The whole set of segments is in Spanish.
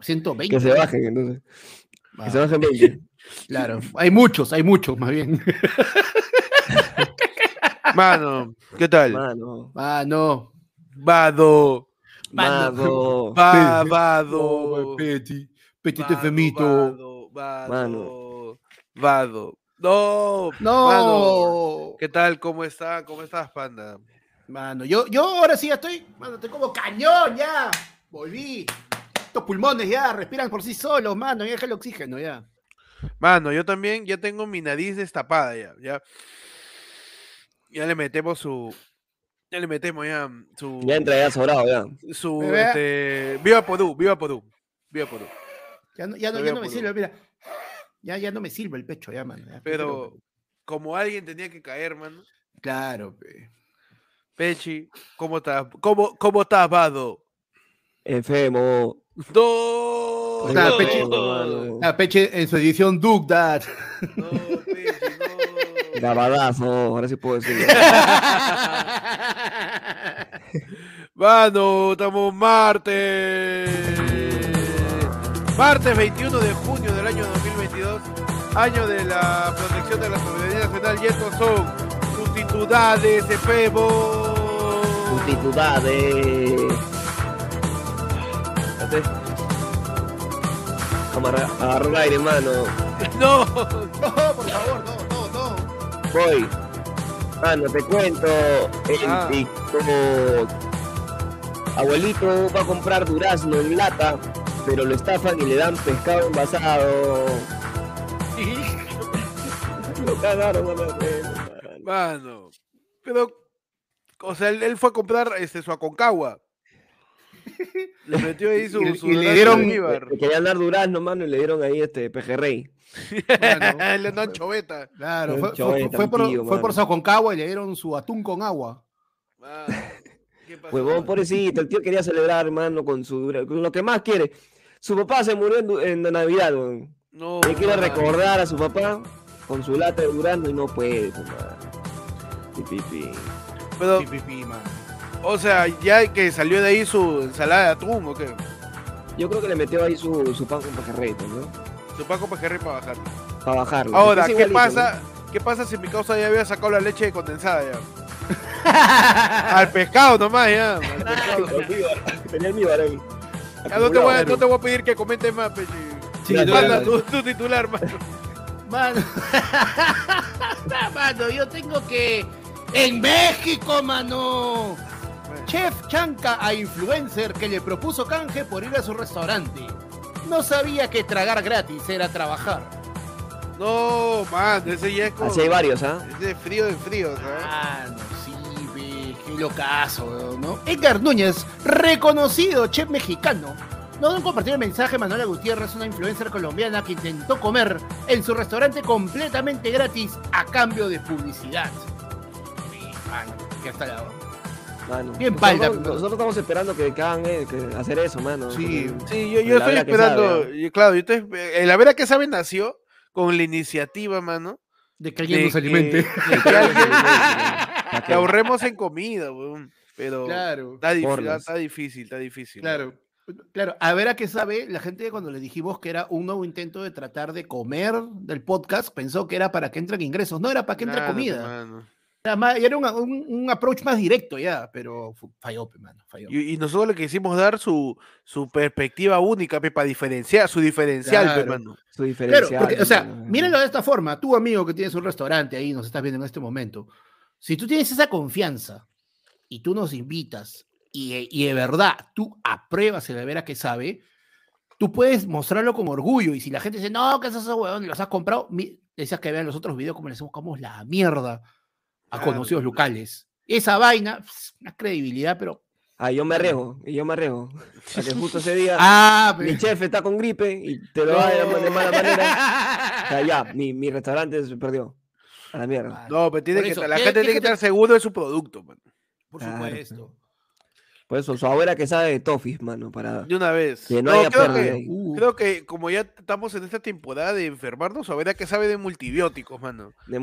120. Que se bajen, entonces. Ah, Que se bajen 20. Claro, hay muchos, hay muchos más bien. Mano, ¿qué tal? Mano. Ah, no. Vado. Mano. Va, No, vado. Peti. Peti te Vado, femito. Vado, vado, Mano. vado. No. No. Mano, ¿Qué tal? ¿Cómo está? ¿Cómo estás, panda? Mano, yo, yo ahora sí ya estoy, mano, estoy como cañón ya. Volví. Estos pulmones ya respiran por sí solos, mano, ya deja el oxígeno ya. Mano, yo también ya tengo mi nariz destapada ya. Ya, ya le metemos su. Ya le metemos ya su. Ya entra ya sobrado, ya. su este, viva Podú, viva Podú. Viva Podú. Ya no, ya no, ya no me sirve, mira. Ya, ya no me sirve el pecho, ya, mano. ya, Pero prefiero- como alguien tenía que caer, mano. Claro, pe. Pechi, ¿cómo estás? ¿Cómo, cómo estás, Vado? Enfermo. No. Ah, Peche en su edición Duke Dad. no, Pechi, no. Gabadazo, ahora sí puedo decirlo. Mano, estamos martes. Martes 21 de junio del año 2022, año de la protección de la soberanía nacional. Y estos son sus titulares de Febo. Multitudades. Espérate. Vamos a agarrar- agarrar el aire, mano. No, No, por favor, no, no, no. Voy. Mano, te cuento. El Ah. Abuelito va a comprar durazno en lata, pero lo estafan y le dan pescado envasado. Lo cagaron, mano. mano. Pero, o sea, él, él fue a comprar este, su Aconcagua. Le metió ahí su. Y- su y le dieron- de almíbar. Le querían dar durazno, mano, y le dieron ahí este pejerrey. Mano. Le dan choveta. Claro, fue, choveta, por, tío, fue por y le dieron su atún con agua. Mano, ¿qué pasó, Huevón, pobrecito, el tío quería celebrar, hermano, con su dura- con lo que más quiere. Su papá se murió en, en Navidad, weón. No, Él quiere recordar a su papá con su lata de durazno y no puede, pues, mano. Pi, pi, pi. Pero, Pi, pi, pi, mano. O sea, ya que salió de ahí su ensalada de atún, ¿o qué? Yo creo que le metió ahí su, su pan con pues, ¿no? Su Paco Pejerrey para bajar. Para bajarlo. Ahora, ¿qué igualito, pasa? ¿Qué pasa si mi causa ya había sacado la leche condensada ya? Al pescado nomás ya. Al pescado. Tenía almíbar ahí. Ya no, te voy a, no te voy a pedir que comentes más, Pechi. Sí, Manda tu, tu titular, mano. Mano. mano, yo tengo que. En México, mano. Chef chanca a influencer que le propuso canje por ir a su restaurante. No sabía que tragar gratis era trabajar. No, man, ese ya es como. Así hay varios, ¿ah? Es de frío de frío, ¿sabes? Ah, no, sí, ve, qué locazo, ¿no? Edgar Núñez, reconocido chef mexicano. No compartir el mensaje Manuela Gutiérrez, una influencer colombiana que intentó comer en su restaurante completamente gratis a cambio de publicidad. Sí, mano, que hasta la... Mano. Bien nosotros, palda, nosotros estamos esperando que, que hagan eh, que hacer eso, mano. Sí, porque- Sí, yo, yo estoy esperando. sabe, y claro, yo estoy, eh, la vera que sabe nació con la iniciativa, mano. De que alguien de nos que- alimente. de que alguien- ¿Para que ahorremos en comida, weón. Pero Claro, está, está difícil, está difícil. claro. Claro, a ver a qué sabe, la gente cuando le dijimos que era un nuevo intento de tratar de comer del podcast, pensó que era para que entren ingresos, no era para que entre comida. mano. Era, más- era un, un- un approach más directo ya, pero falló, pe, mano, falló. Y, y nosotros le quisimos dar su, su perspectiva única, pe, para diferenciar, su diferencial, pe, Claro. mano. Su Claro, diferencial. porque, o sea, mírenlo de esta forma. Tú, amigo, que tienes un restaurante ahí, nos estás viendo en este momento. Si tú tienes esa confianza y tú nos invitas y, y de verdad tú apruebas el ver a que sabe, tú puedes mostrarlo con orgullo. Y si la gente dice, no, ¿qué es eso, weón? ¿Los has comprado? Decías que vean los otros videos como les buscamos la mierda a Claro, conocidos locales. Esa vaina, una credibilidad, pero. Ah, yo me arriesgo, y yo me arriesgo. A que justo ese día Ah, mi chef está con gripe y te lo va de, de mala manera. O sea, ya, mi, mi restaurante se perdió. A la mierda. No, pero tiene que, eso, estar- la ¿qué- gente tiene que estar seguro de su producto. Por Claro. supuesto. Por eso, su abuela que sabe de Toffees, mano, para De una vez. que no, haya creo, que, ahí. Uh, creo que como ya estamos en esta temporada de enfermarnos, a ver a qué sabe de multibióticos, mano. De.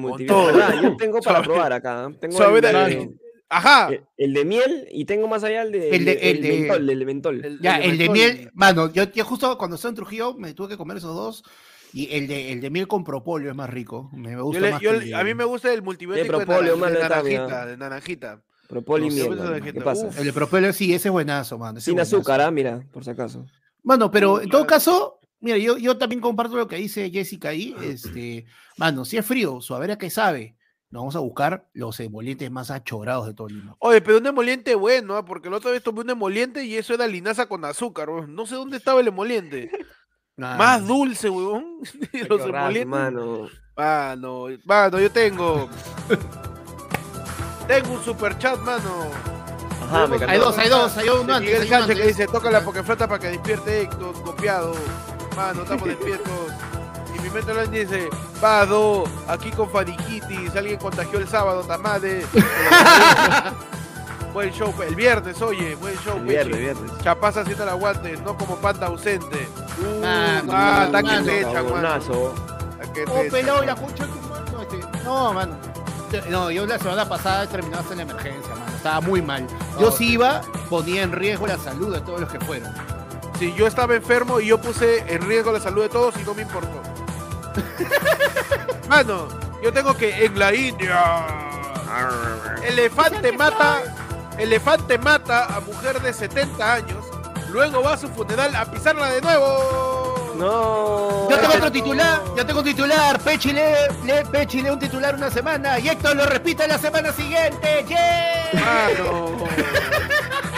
Ah, yo tengo para probar acá. ¿eh? Tengo el de- Ajá. El, el de miel y tengo más allá el de, El de- el el de- mentol, el de mentol. El- Ya, el de mentol. miel, mano, yo, yo justo cuando estaba en Trujillo me tuve que comer esos dos. Y el de, el de miel con propóleo es más rico. Me Yo gusta le- más yo que a mí me gusta el multibiótico de, propóleo, de naranjita, de naranjita. Propóleo y No, ¿Qué pasa? uf. El de propóleo sí, ese es buenazo, mano. ese Sin buenazo. azúcar, ah, mira, por si acaso. Mano, pero en todo caso, mira, yo, yo también comparto lo que dice Jessica ahí. Este, mano, si es frío, suavera que sabe, nos vamos a buscar los emolientes más achorados de todo Lima. Oye, pero un emoliente bueno, ¿ah? porque la otra vez tomé un emoliente y eso era linaza con azúcar, weón. No sé dónde estaba el emoliente. Más dulce, weón. Qué Los emolientes. mano. Mano, mano, yo tengo. tengo un super chat, mano. Ajá, me Hay dos, hay dos, hay uno antes. Miguel Sánchez que dice, toca la pokeflota para que despierte Héctor, copiado. Mano, estamos despiertos. Y mi mente online dice, Pado, aquí con faringitis, alguien contagió el sábado, tamade. buen show, el viernes, oye, buen show, El viernes, Pechi. viernes. Chapaz haciendo el aguante, no como panda ausente. Uh, Mano, ah, mano, está que te echan, mano. Que te Oh, echan, este, No, mano. No, yo la semana pasada terminé hasta en la emergencia, mano. Estaba muy mal. Yo No, sí sí. iba, ponía en riesgo la salud de todos los que fueron. Sí, yo estaba enfermo y yo puse en riesgo la salud de todos y no me importó. Mano, yo tengo que en la India. Elefante mata. Elefante mata a mujer de 70 años. Luego va a su funeral a pisarla de nuevo. No. Yo tengo otro titular, yo tengo un titular. Pechi lee, lee- Pechi lee un titular una semana y Héctor lo repite la semana siguiente. ¡Yeah! Mano,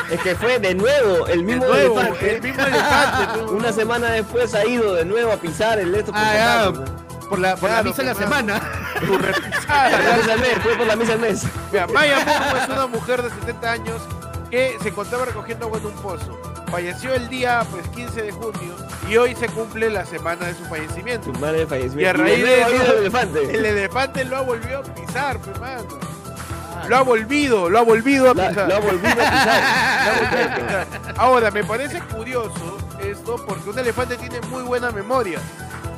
Es que fue de nuevo el de mismo nuevo, elefante. el mismo elefante. tú. Una semana después ha ido de nuevo a pisar el esto. por Ah, ya. Por la, por la Claro, misa de la semana. Por la misa al mes, fue por la misa al mes. Mira, Maya Murmo es una mujer de 70 años que se encontraba recogiendo agua en un pozo. Falleció el día pues 15 de junio y hoy se cumple la semana de su fallecimiento. Tu madre falleció. Y a raíz de eso- el elefante. El elefante lo ha volvido a pisar, pues, mano. Lo ha volvido. Lo ha volvido a pisar. Lo ha volvido a pisar. Ahora, me parece curioso esto porque un elefante tiene muy buena memoria.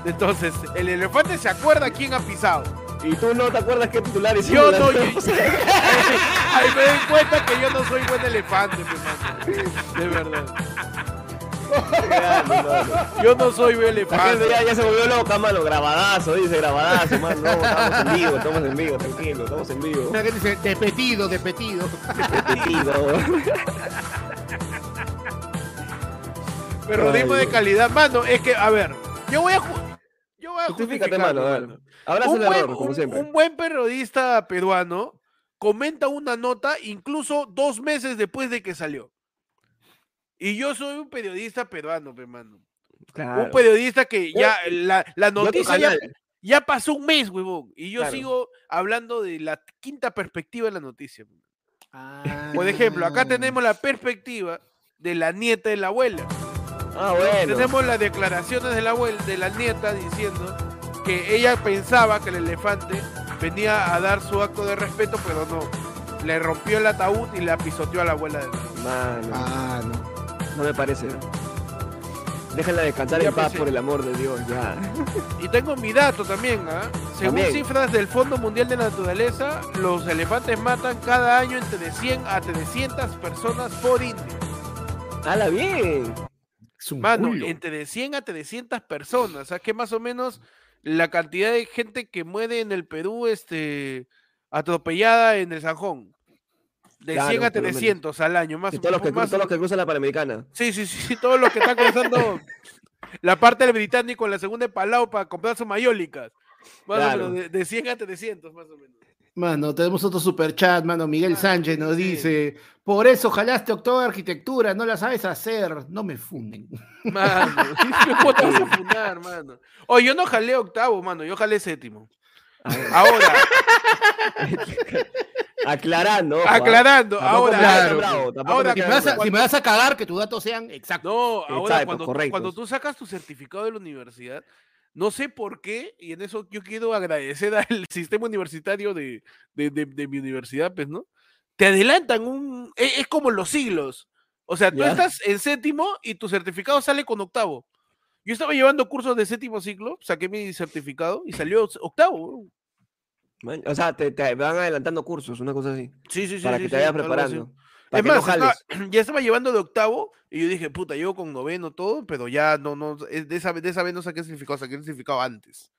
Entonces, el elefante se acuerda quién ha pisado. Y tú no te acuerdas qué titular hiciste. Yo la- no, yo- Ahí me doy cuenta que yo no soy buen elefante, mano. De verdad. Yo no soy buen La gente elefante. ya, ya se volvió loca, mano. Grabadazo, dice grabadazo, mano. No, estamos en vivo, estamos en vivo, tranquilo, estamos en vivo. Mira que dice, despetido, despetido. Repetido. Periodismo Ay, de calidad. Mano, es que, a ver, yo voy a. Yo voy a justificarme, mano. a ver. Abraza un, el buen, error, como un- siempre. un buen periodista peruano comenta una nota incluso dos meses después de que salió. Y yo soy un periodista peruano, pe, mano. Claro. Un periodista que ya la, la otro noticia ya, pasó un mes, huevón. Y yo Claro. sigo hablando de la quinta perspectiva de la noticia. Ah. Por ejemplo, acá tenemos la perspectiva de la nieta de la abuela. Ah, bueno. Tenemos las declaraciones de la abuela, de la nieta diciendo que ella pensaba que el elefante venía a dar su acto de respeto, pero no. Le rompió el ataúd y la pisoteó a la abuela de Mano, Ah, no. no me parece. Déjenla descansar Ya en paz pensé. por el amor de Dios, ya. Y tengo mi dato también, ¿ah? Según También. cifras del Fondo Mundial de la Naturaleza, los elefantes matan cada año entre 100 a 300 personas por indio. ¡Hala bien! Es un Mano, culo. entre 100 a 300 personas. O sea, que más o menos la cantidad de gente que muere en el Perú este, atropellada en el Sanjón. De Claro, 100 a por lo menos. 300 al año, más o o todos los que cruzan la Panamericana. Sí, sí, sí, todos los que están cruzando la parte del británico en la segunda de Palau para comprar sus mayólicas. Más Claro. o menos, de, de 100 a 300, más o menos. Mano, tenemos otro super chat, mano. Miguel Sánchez nos sí. dice: Por eso jalaste octavo de arquitectura, no la sabes hacer. No me funden. Mano, ¿cómo te vas a fundar, mano? Oye, yo no jalé octavo, mano, yo jalé séptimo. Ahora, aclarando. ojo, ¿ah? aclarando, ahora, claro. bravo, Ahora Si me, vas a, si me vas a cagar, que tus datos sean exactos. No, ahora Exacto, cuando, correctos. cuando tú sacas tu certificado de la universidad, no sé por qué, y en eso yo quiero agradecer al sistema universitario de, de- de- de mi universidad, pues, ¿no? Te adelantan un... Es, es como los siglos. O sea, tú Ya. estás en séptimo y tu certificado sale con octavo. Yo estaba llevando cursos de séptimo ciclo, saqué mi certificado y salió octavo. Man, O sea, te, te van adelantando cursos, una cosa así. Sí, sí, sí. para sí, que te sí, vayas preparando. Para Es que no más, estaba- jales. ya estaba llevando de octavo y yo dije, puta, llevo con noveno todo, pero ya no, no, es- de esa, vez- de esa vez no saqué el certificado, saqué el certificado antes.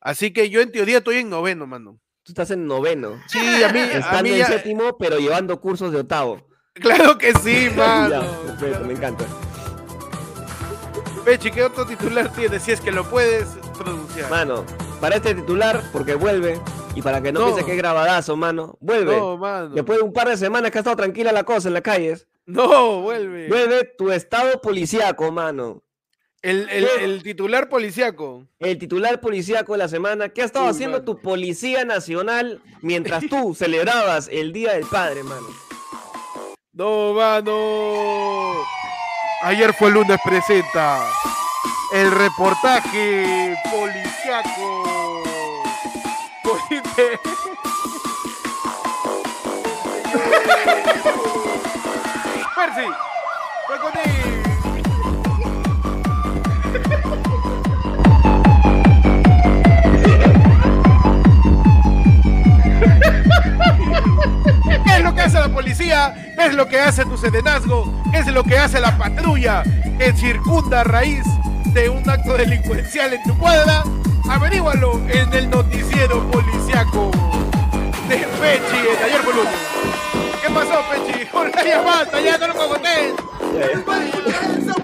Así que yo en teoría estoy en noveno, mano. Tú estás en noveno. Sí, a mí, a Estando mí en ya, séptimo, pero llevando cursos de octavo. claro que sí, mano. Ya, perfecto, me encanta. Pechi, ¿qué otro titular tienes? Si es que lo puedes pronunciar. Mano, para este titular, porque vuelve, y para que no, No. piense que es grabadazo, mano, vuelve. no, mano. Después de un par de semanas que ha estado tranquila la cosa en las calles, No, vuelve. vuelve tu estado policíaco, mano. El, el, el titular policiaco. El titular policíaco de la semana, ¿qué ha estado Uy, haciendo mano. tu policía nacional mientras tú celebrabas el Día del Padre, mano? No, mano. Ayer fue lunes presenta el reportaje policiaco. Percy. ¿Qué es lo que hace la policía? ¿Qué es lo que hace tu serenazgo? ¿Qué es lo que hace la patrulla que circunda raíz de un acto delincuencial en tu cuadra? Averígualo en el noticiero policiaco de Pechi en ayer por lunes. ¿Qué pasó, Pechi? Hola, ya basta, ya no lo cogotes. ¿Qué pasó?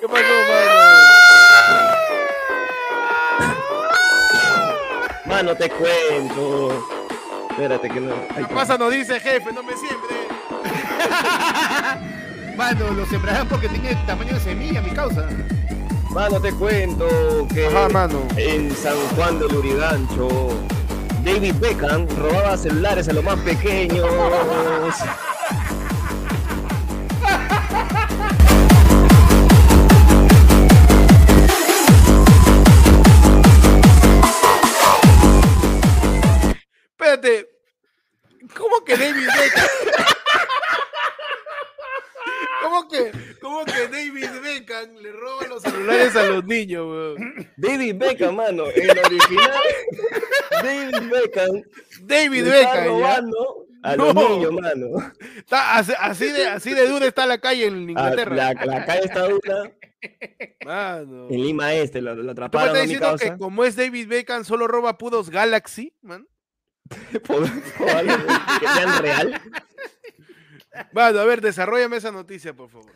¿Qué pasó, mano? Mano, te cuento. Espérate que no. Ahí ¿Qué está. pasa? Nos dice jefe, no me siembre. Mano, lo sembrarán porque tiene tamaño de semilla, mi causa. Mano, te cuento que Ajá, mano. en San Juan del Urigancho, David Beckham robaba celulares a los más pequeños. David Beckham, mano, el original. David Beckham David Beckham, a los No. niños, mano. Está así, así de, así de dura está la calle en Ah, Inglaterra. La, la calle está dura Mano. en Lima Este, lo, lo ¿Tú me atraparon estás diciendo causa. que como es David Beckham solo roba puros Galaxy, man? Que sean real. Mano, a ver, desarrollame esa noticia, por favor.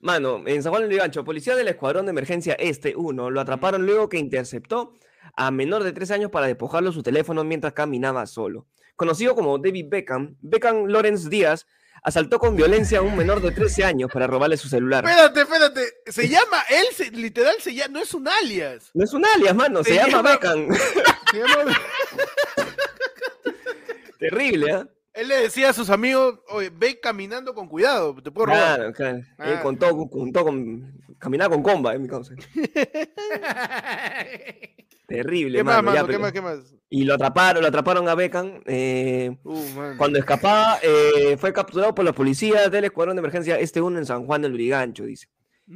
Mano, en San Juan del Gancho, policía del Escuadrón de Emergencia Este 1 lo atraparon luego que interceptó a menor de 3 años para despojarlo su teléfono mientras caminaba solo. Conocido como David Beckham, Beckham Lawrence Díaz asaltó con violencia a un menor de 13 años para robarle su celular. Espérate, espérate. Se llama, él se- literal se llama, no es un alias. No es un alias, mano, se, Se llama, llama- Beckham. Se llama- Terrible, ¿ah? Él le decía a sus amigos, oye, ve caminando con cuidado, te puedo robar. Claro, claro. Él Ah. contó, contó con. Caminaba con comba, en mi causa. Terrible, ¿Qué más, mano, ya, mano? ¿Qué más, qué más? Y lo atraparon, lo atraparon a Beckham. eh, Uh. Cuando escapaba, eh, fue capturado por la policía del Escuadrón de Emergencia Este 1 en San Juan del Urigancho, dice.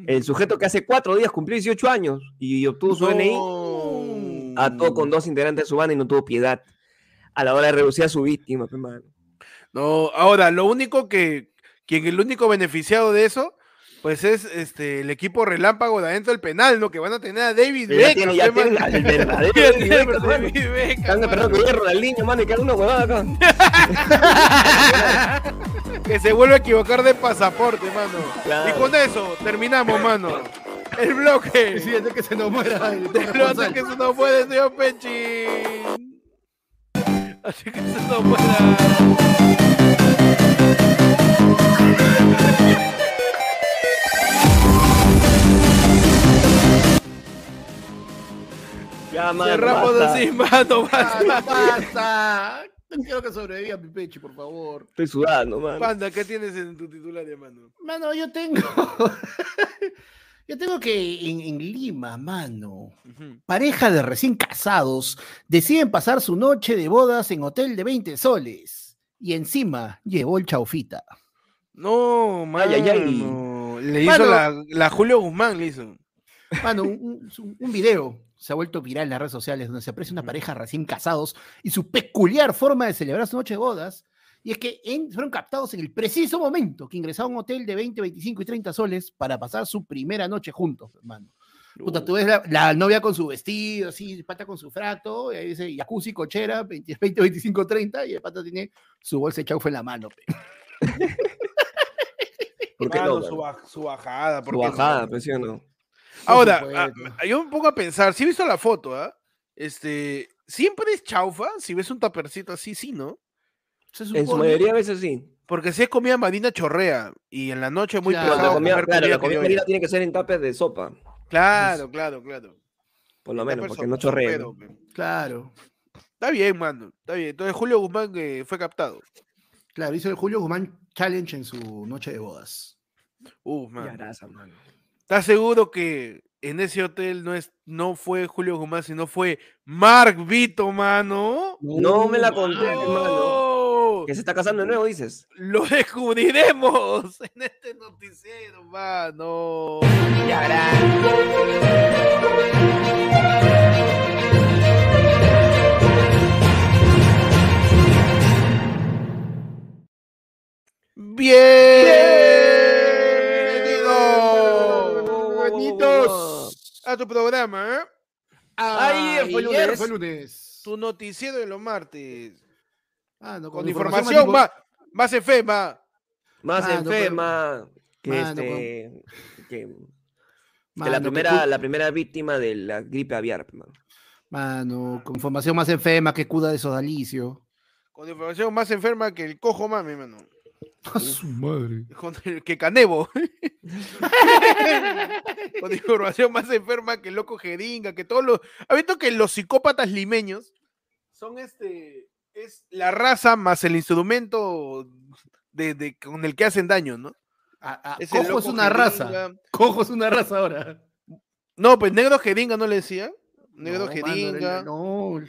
El sujeto que hace cuatro días cumplió 18 años y obtuvo su DNI, No. ató con dos integrantes de su banda y no tuvo piedad a la hora de reducir a su víctima. pe, mano. No, ahora, lo único que, quien el único beneficiado de eso, pues es este el equipo relámpago de adentro del penal, ¿no? Que van a tener a David Ya Beckham. tiene, ya tiene al verdadero Ya David Beckham, a mano. David Beckham, Están esperando mano. que Ronaldinho, mano, y que haga una huevada acá. Que se vuelve a equivocar de pasaporte, mano. Claro. Y con eso terminamos, mano. El bloque. Sí, antes que se nos muera el corresponsal. que eso no puede, señor Pechín. Así que eso no puede. Ya, mano, Cerramos basta. así, mano. Basta, basta. basta. No quiero que sobreviva mi pecho, por favor. Estoy sudando, mano. Panda, ¿qué tienes en tu titular de mano? Mano, yo tengo. Yo tengo que en, en Lima, mano. Pareja de recién casados deciden pasar su noche de bodas en hotel de 20 soles. Y encima llevó el chaufita. No, mano. Ay, ay, ay. Le hizo la, la Julio Guzmán, le hizo. Mano, un, un- un video se ha vuelto viral en las redes sociales donde se aprecia una pareja recién casados y su peculiar forma de celebrar su noche de bodas. Y es que en- fueron captados en el preciso momento que ingresaron a un hotel de 20, 25 y 30 soles para pasar su primera noche juntos, hermano. Puta, tú ves la, la novia con su vestido, así, el pata con su fracto, y ahí dice jacuzzi, cochera, 20, 20, 25, 30, y el pata tiene su bolsa de chaufa en la mano. pe. ¿Por qué Mano, no? su, baj- su bajada. ¿por Su qué no? bajada, pues sí o no. Ahora, Por ah, supuesto. yo me pongo a pensar, si he visto la foto, ¿ah? Este, siempre es chaufa, si ves un tapercito así, sí, ¿no? Se En su mayoría a veces sí. Porque si es comida marina chorrea y en la noche es muy Claro, pesado comida, comer claro, la comida marina tiene que ser en tapes de sopa, Claro, claro, claro. por lo menos, porque no chorrea. Claro, Está bien, mano. Está bien. Entonces Julio Guzmán eh, fue captado. claro, hizo el Julio Guzmán Challenge en su noche de bodas. Uf, Qué man. grasa, mano. ¿Estás seguro que en ese hotel no es, no fue Julio Guzmán, sino fue Mark Vito, mano? No me la conté, mano. hermano. Que se está casando de nuevo, dices. Lo descubriremos en este noticiero, mano. Bienvenidos Bienvenidos a tu programa, ¿eh? Ayer fue lunes. fue lunes. tu noticiero de los martes. Ah, no, Con, más información tipo- más, más efema. Más Mano, pero- enferma que, Mano, este, que, que Mano, la, primera, la primera víctima de la gripe aviar, mano. Mano, con información más enferma que cuda de sodalicio. Con información más enferma que el cojo mami, mano. A su madre. Con el que Canebo. Con información más enferma que el loco jeringa, que todos los. ¿Ha visto que los psicópatas limeños son este. Es la raza más el instrumento de, de- con el que hacen daño, ¿no? A- a- Es el cojo es loco una raza. Cojo es una raza ahora. No, pues negro jeringa no le decía. Negro No, mano, jeringa. No,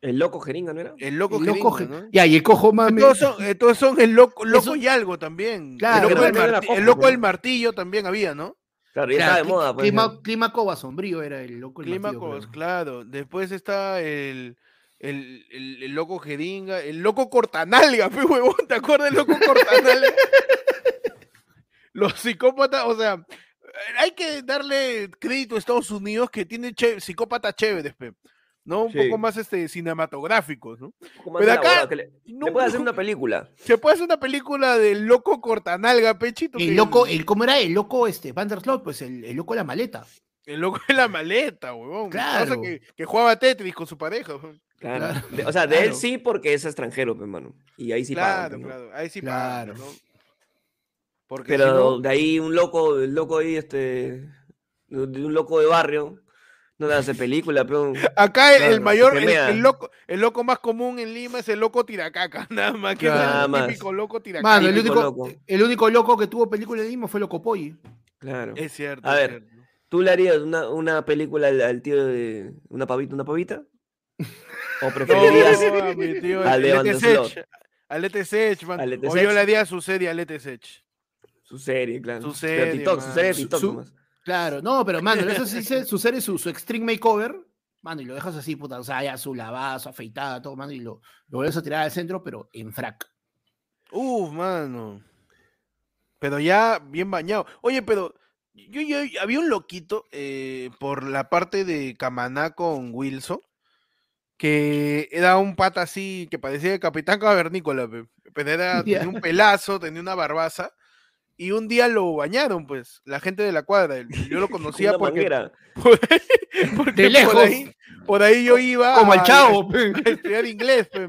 El loco jeringa, ¿no era? El loco el loco jeringa, je- ¿no? Ya, y el cojo mami. Todos son, todos son el loco, loco Eso- y algo también. Claro, el loco, del, pero- marti- el loco pues. del martillo también había, ¿no? Claro, ya Claro, está de moda, pues. clima, clima coba sombrío era el loco. el martillo, Clímacos, creo. claro. Después está el, el, el- el loco jeringa, el loco cortanalga, pe huevón, ¿te acuerdas del loco cortanalga? Los psicópatas, o sea, hay que darle crédito a Estados Unidos que tiene che- psicópatas chéveres, pe, ¿no? Un Sí. poco más este, cinematográficos, ¿no? Pero acá- elaborado, que le, No, le puede hacer una película. Se puede hacer una película del loco cortanalga, pechito. El loco, el, ¿cómo era? El loco este, Vandersloot, pues el, el loco de la maleta. El loco de la maleta, huevón. Claro. Que, que jugaba Tetris con su pareja. huevón. Claro. Claro. De- o sea, de él sí porque es extranjero, hermano. Y ahí sí pagan, claro, ¿no? claro. Ahí sí Claro. pagan, ¿no? Porque Pero si no- de ahí un loco, el loco ahí, este, de un loco de barrio, no le hace película, pero Acá el, mayor, el, loco, el loco más común en Lima es el loco tiracaca, nada más que Nada el más. típico loco tiracaca. Mano, el único, loco. el único loco que tuvo película de Lima fue Loco Polly. claro. Es cierto. A es ver, cierto. ¿Tú le harías una, una película al, al tío de una pavita, una pavita? ¿O preferirías No, a mi tío, a el Leon Lete Slot? Sech, a Sech, man. A Lete O yo Sech. le haría su serie a Lete Sech. su serie, claro? Su Pero serie, TikTok, su serie de Su- TikTok su-. Claro, no, pero mano, eso sí se su serie, su, su extreme makeover, mano, y lo dejas así, puta, o sea, ya su lavada, su afeitada, todo, mano, y lo, lo vuelves a tirar al centro, pero en frac. Uf, mano. Pero ya bien bañado. Oye, pero yo, yo había un loquito eh, por la parte de Camaná con Wilson, que era un pata así que parecía el Capitán Cavernícola, pe, pero era, tenía un pelazo, tenía una barbaza, y un día lo bañaron, pues, la gente de la cuadra. Yo lo Con conocía porque, por, porque De lejos. Por ahí, por ahí yo iba Como el a- chavo, a estudiar inglés, pe,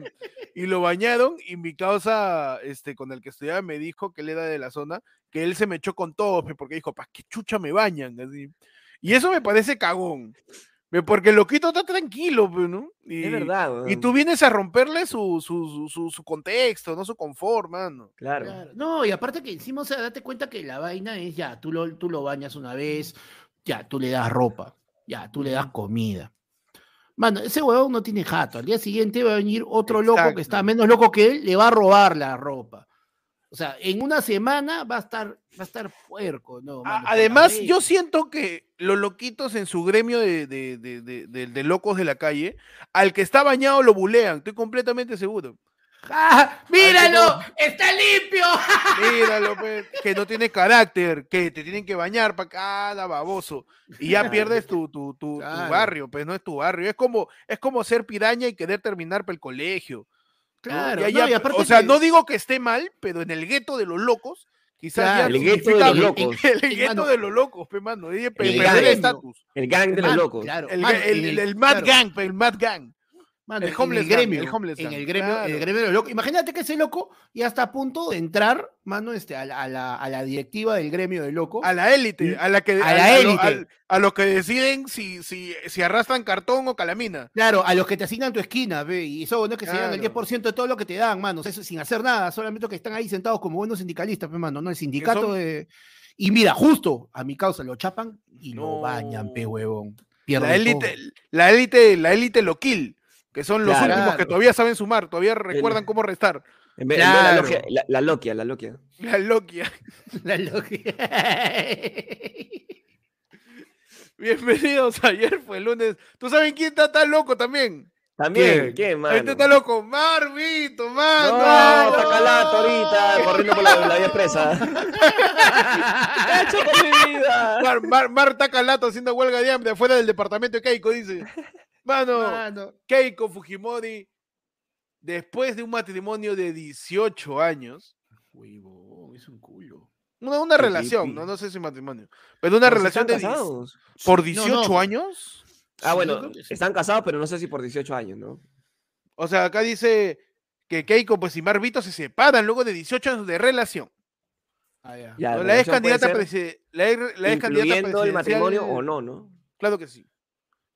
y lo bañaron y mi causa, este, con el que estudiaba me dijo que él era de la zona, que él se me echó con todo, pe, porque dijo, ¿para qué chucha me bañan? Así. Y eso me parece cagón, porque el loquito está tranquilo, pe, ¿no? Y, Es verdad, Y tú vienes a romperle su, su, su, su- su contexto, no su confort, mano. Claro. Claro. No, y aparte que encima, o sea, date cuenta que la vaina es ya, tú lo, tú lo bañas una vez, ya, tú le das ropa, ya, tú le das comida. Mano, ese huevón no tiene jato. Al día siguiente va a venir otro loco que está menos loco que él, le va a robar la ropa. O sea, en una semana va a estar, va a estar puerco, ¿no? Mano, Además, yo siento que los loquitos en su gremio de, de- de- de- locos de la calle, al que está bañado lo bulean, estoy completamente seguro. ¡Ah! ¡Míralo! ¡Está limpio! Míralo, pe, que no tiene carácter, que te tienen que bañar para cada baboso. Y ya pierdes tu, tu, tu- barrio, pues no es tu barrio. Es como, es como ser piraña y querer terminar para el colegio. ¿no? Claro, no, y o sea, que- no digo que esté mal, pero en el gueto de los locos, quizás ya Claro, El gueto de los locos. El Y, gueto de los locos, pe, mano. El estatus. El gang de los locos. Claro, El, mano, el- el Mad claro, Gang, pe, el Mad Gang. Mano, el en homeless gang, gremio, el homeless en el gremio, en el claro. gremio locos. Imagínate que ese loco ya está a punto de entrar, mano, este, a la, a la, a la directiva del gremio de locos. A la élite, a la que A la lo- élite. a los que deciden si, si, si arrastran cartón o calamina. Claro, a los que te asignan tu esquina, ve, y eso no es que se llevan el Claro. 10% de todo lo que te dan, mano, eso sin hacer nada, solamente que están ahí sentados como buenos sindicalistas, pe, mano, ¿no? El sindicato de... Y mira, justo a mi causa lo chapan y lo bañan, pe, huevón. Pierde La élite, la élite, la élite loquil, que son los Claro. últimos que todavía saben sumar, todavía recuerdan cómo restar. En vez, en vez de la, logia, la, la loquia, la loquia. La loquia. La logia. Bienvenidos, ayer fue el lunes. ¿Tú sabes quién está tan loco también? También, ¿Quién? ¿quién, mano? Este está loco, Marvito, No, mano. está calato ahorita, corriendo por la, la vía expresa. ¿Qué he hecho con mi vida? Mar, Mar- Mar está calato haciendo huelga de hambre afuera del departamento de Keiko, dice. Mano, Mano. Keiko Fujimori, después de un matrimonio de 18 años, Huevón, es un culo. una, una relación, no, no sé si matrimonio, pero una relación de están 10 casados. por No, 18 no. años. Ah, bueno, están casados, pero no sé si por 18 años, ¿no? O sea, acá dice que Keiko pues, y Marvito se separan luego de 18 años de relación. Ah, ya. Ya, la La ex candidata, la ex, candidata incluyendo el matrimonio presidencial- o no, ¿no? Claro que sí.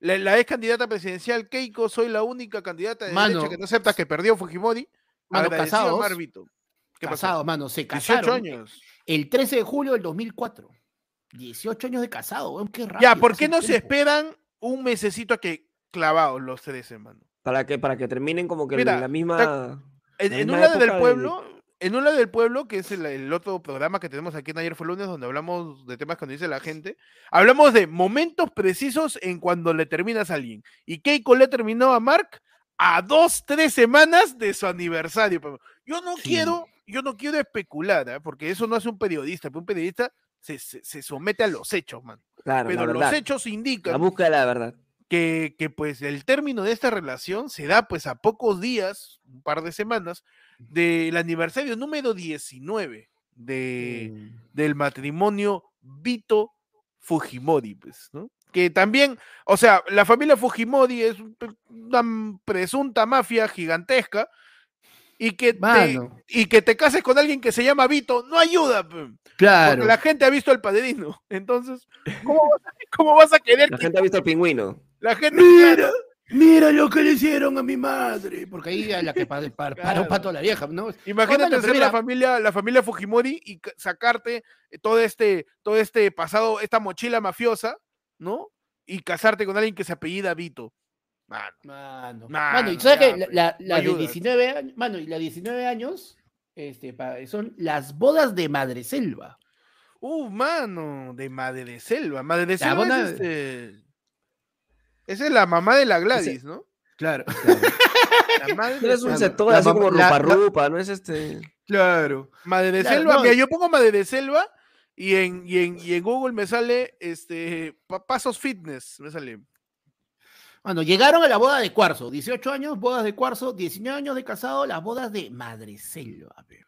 La, la ex candidata presidencial Keiko, soy la única candidata de Mano. derecha que no acepta que perdió Fujimori. Mano, casados. Marvito. ¿Qué pasó? Casado, mano, se 18 casaron. años. El 13 de julio del 2004. 18 años de casado, weón, qué rápido. Ya, ¿por qué no se esperan un mesecito a que clavados los tres, hermano? Para que, para que terminen como que Mira, la misma... En, La en misma un lado del pueblo, en un lado del pueblo, que es el, el otro programa que tenemos aquí en Ayer fue lunes, donde hablamos de temas que nos dice la gente, hablamos de momentos precisos en cuando le terminas a alguien. Y Keiko le terminó a Mark a dos, tres semanas de su aniversario. Yo no Sí. quiero, yo no quiero especular, ¿ah? porque eso no hace un periodista, porque un periodista se, se- se somete a los hechos, man. Claro, Pero la los verdad. hechos La indican búsqueda de la verdad. que, que, pues el término de esta relación se da pues a pocos días, un par de semanas, del aniversario número 19 de, Mm. del matrimonio Vito Fujimori, pues, ¿no? Que también, o sea, la familia Fujimori es una presunta mafia gigantesca y que, te, y que te cases con alguien que se llama Vito no ayuda, pe, claro. porque la gente ha visto al padrino. Entonces, ¿cómo vas a, cómo vas a querer La que gente ha visto el pingüino. la gente... Mira, mira lo que le hicieron a mi madre. Porque ahí a la que pa- pa- para, Claro. un pato la vieja, ¿no? Imagínate ser la familia, la familia Fujimori y ca- sacarte eh, todo este, todo este pasado, esta mochila mafiosa, ¿no? Y casarte con alguien que se apellida Vito. Mano, Mano, Mano, mano, y sabes ya, que la, pues, la, la de ayudas. 19 años, mano, y la 19 años, este, son las bodas de Madre Selva. uh, mano, de Madre de Selva. Madre de La Selva bona- es este... Esa es la mamá de la Gladys, ¿no? Claro. La madre No de es un la así como rupa la- rupa, no es este. Claro. Madre de Claro, Selva, no, mira, yo pongo Madre de Selva y en, y en, y en Google me sale este Pa- Pasos Fitness, me sale. Bueno, llegaron a la boda de Cuarzo, 18 años, bodas de Cuarzo, 19 años de casado, las bodas de Madre Selva. pe.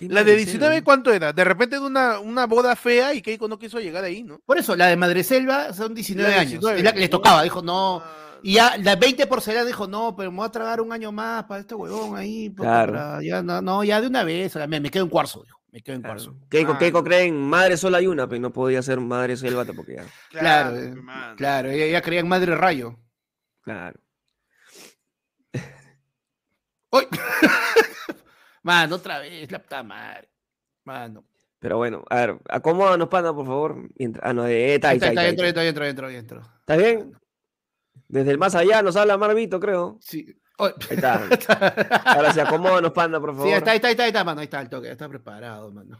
La de 19, ¿cuánto era? De repente de una, una boda fea y Keiko no quiso llegar ahí, ¿no? Por eso, la de Madre Selva son 19 La de años. 19. Es la que les tocaba, dijo, no. Ah, Y ya la 20 porcelana dijo, no, pero me voy a tragar un año más para este huevón ahí. Claro. para- ya, no, no, ya de una vez, me, me quedo en Cuarzo, dijo. Me quedo en Cuarzo. Keiko, Ah. Keiko cree en madre sola hay una, pero no podía ser madre selva porque ya. Claro, pe, eh. Claro, ella, ella creía en Madre Rayo. Claro. ¡Uy! Mano, otra vez, la puta madre. Mano. Pero bueno, a ver, acomódanos, panda, por favor. Mientras- Ah, no, de está, ahí, Está, está, está, dentro, dentro, dentro, dentro, dentro. ¿Está bien? Desde el más allá nos habla Marvito, creo. Sí. Ahí está. Ahora sí, acomódanos, panda, por favor. Sí, está, ahí está, está, ahí está, mano, ahí está el toque, está preparado, mano.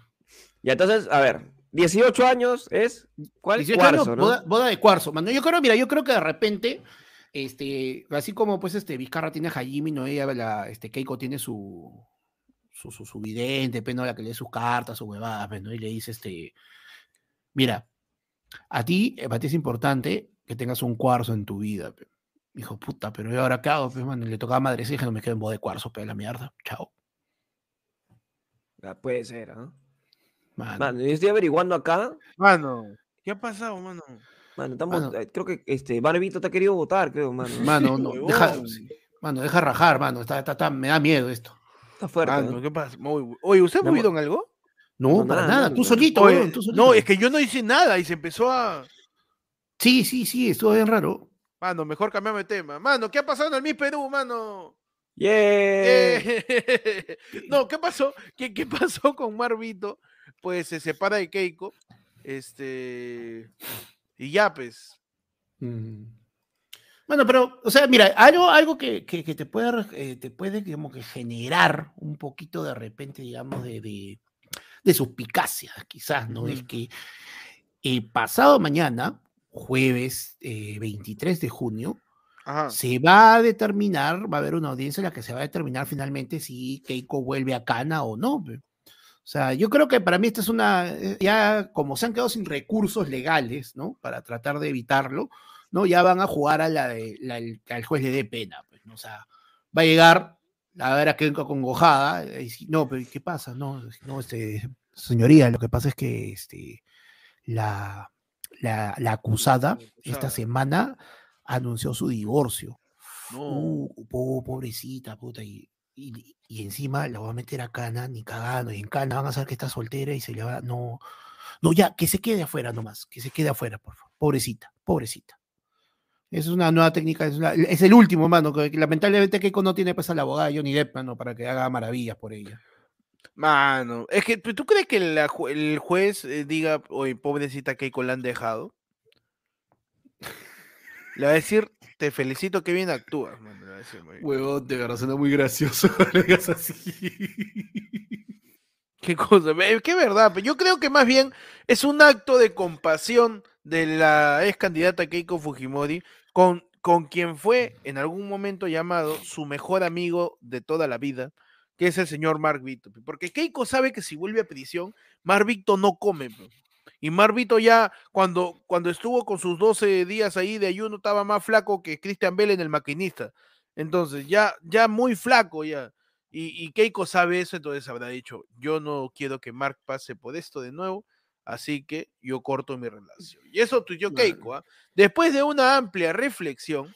Y entonces, a ver, 18 años es. ¿Cuál? 18 Cuarzo, años, ¿no? boda, boda de cuarzo, mano. Yo creo, mira, yo creo que de repente, este, así como pues este Vizcarra tiene a Hajime, ¿no? Ella, la, este, Keiko tiene su, su, su, su vidente, pues, ¿no? La que lee sus cartas, sus huevadas, pues, ¿no? Y le dice, este, mira, a ti, eh, para ti es importante que tengas un cuarzo en tu vida, pe". Dijo, puta, pero ¿y ahora qué hago? Pues, le tocaba a madre no me quedo en boda de cuarzo, pero la mierda, chao. Ah, puede ser, ¿ah? Mano. Mano, yo estoy averiguando acá. Mano, ¿qué ha pasado, mano? Mano, estamos, Mano. eh, creo que este Barbito te ha querido votar, creo, mano. Mano, no, deja, mano, deja rajar, mano, está, está- está- me da miedo esto. Está fuerte. ¿no? ¿qué pasa? Muy- Oye, ¿usted ha No, movido en algo? No, No, para nada, tú solito, Oye, weón, tú solito. no, es que yo no hice nada y se empezó a. Sí, sí, sí, estuvo bien raro. Mano, mejor cambiame de tema. Mano, ¿qué ha pasado en el Miss Perú, mano? Yeah. Eh, no, ¿qué pasó? ¿Qué, qué pasó con Marvito? Pues se separa de Keiko. Este. Y ya, pues. Mm. Bueno, pero, o sea, mira, algo, algo que, que- que te puede, eh, te puede como que generar un poquito de repente, digamos, de, de, de suspicacia, quizás, ¿no? Es que eh, pasado mañana, jueves eh, 23 de junio, Ajá. se va a determinar, va a haber una audiencia en la que se va a determinar finalmente si Keiko vuelve a Cana o no. O sea, yo creo que para mí esta es una, eh, ya como se han quedado sin recursos legales, ¿no? Para tratar de evitarlo, ¿no? Ya van a jugar a la de, la- al juez le dé pena, pues, ¿no? O sea, va a llegar a ver a Keiko congojada, no, pero ¿qué pasa? No, no, este, señoría, lo que pasa es que, este, la, la, la acusada esta semana anunció su divorcio. No. Uh, po- pobrecita, puta. Y, y, y encima la voy a meter a Cana, ni cagando. Y en Cana van a saber que está soltera y se le va. No, no, ya, que se quede afuera nomás. Que se quede afuera, por favor. Pobrecita, pobrecita. Es una nueva técnica, es, es el último, mano. Que, que lamentablemente Keiko no tiene pues al abogado Johnny Depp, mano, para que haga maravillas por ella. Mano, es que ¿tú crees que la el juez eh, diga, oye, pobrecita Keiko la han dejado? Le va a decir, te felicito que bien actúas, mano, le va a decir, muy bien. Huevón, de verdad suena muy gracioso. digas así. Qué cosa, ve- qué verdad, pero yo creo que más bien es un acto de compasión de la ex candidata Keiko Fujimori con, con quien fue en algún momento llamado su mejor amigo de toda la vida, que es el señor Mark Vito. Porque Keiko sabe que si vuelve a prisión, Mark Vito no come. Y Mark Vito ya, cuando, cuando estuvo con sus 12 días ahí de ayuno, estaba más flaco que Christian Bell en el maquinista. Entonces, ya, ya muy flaco ya. Y, y Keiko sabe eso, entonces habrá dicho, yo no quiero que Mark pase por esto de nuevo, así que yo corto mi relación. Y eso Claro. Keiko. ¿ah? Después de una amplia reflexión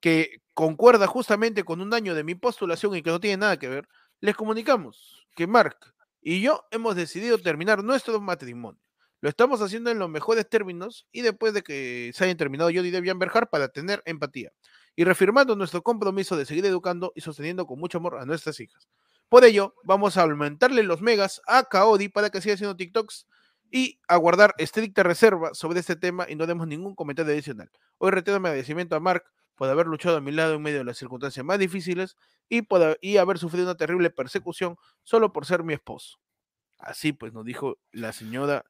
que concuerda justamente con un año de mi postulación y que no tiene nada que ver, les comunicamos que Mark y yo hemos decidido terminar nuestro matrimonio. Lo estamos haciendo en los mejores términos y después de que se hayan terminado yo y Debian Berjar para tener empatía y reafirmando nuestro compromiso de seguir educando y sosteniendo con mucho amor a nuestras hijas. Por ello, vamos a aumentarle los megas a Kaodi para que siga haciendo TikToks y a guardar estricta reserva sobre este tema y no demos ningún comentario adicional. Hoy retiro mi agradecimiento a Mark por haber luchado a mi lado en medio de las circunstancias más difíciles y, por, y haber sufrido una terrible persecución solo por ser mi esposo. Así pues nos dijo la señora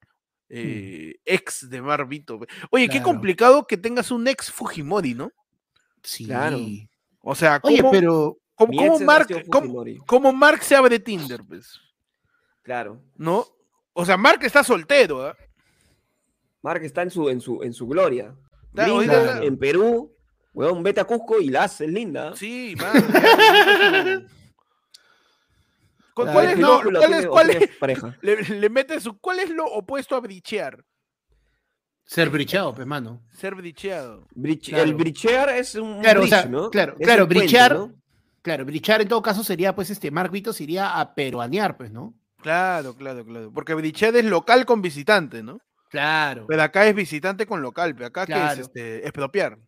eh, ex de Mar Vito. Oye, qué complicado que tengas un ex Fujimori, ¿no? Sí. Claro. O sea, Oye, ¿cómo, pero. cómo- cómo Mark, cómo- cómo Mark se abre Tinder, pues? Claro. ¿No? O sea, Mark está soltero, ¿ah? Mark está en su, en su, en su gloria. Linda, en Perú, weón, vete a Cusco y la haces linda. Sí, mano, ya, ¿Cu- Claro, ¿Cuál ¿qué es lo, película cuál tiene- es, o cuál tiene es- pareja? le, le mete su, ¿cuál es lo opuesto a brichear? Ser brichado, pues, mano. Ser bricheado. Brich- Claro. El brichear es un Claro, o bridge, sea, ¿no? claro, Es claro, brichear- ¿no? Claro, brichar en todo caso sería, pues, este, Mark Vito se iría a peruanear, pues, ¿no? Claro, claro, claro. Porque brichear es local con visitante, ¿no? Claro, Pero acá es visitante con local, pero acá que es Claro. este, expropiar.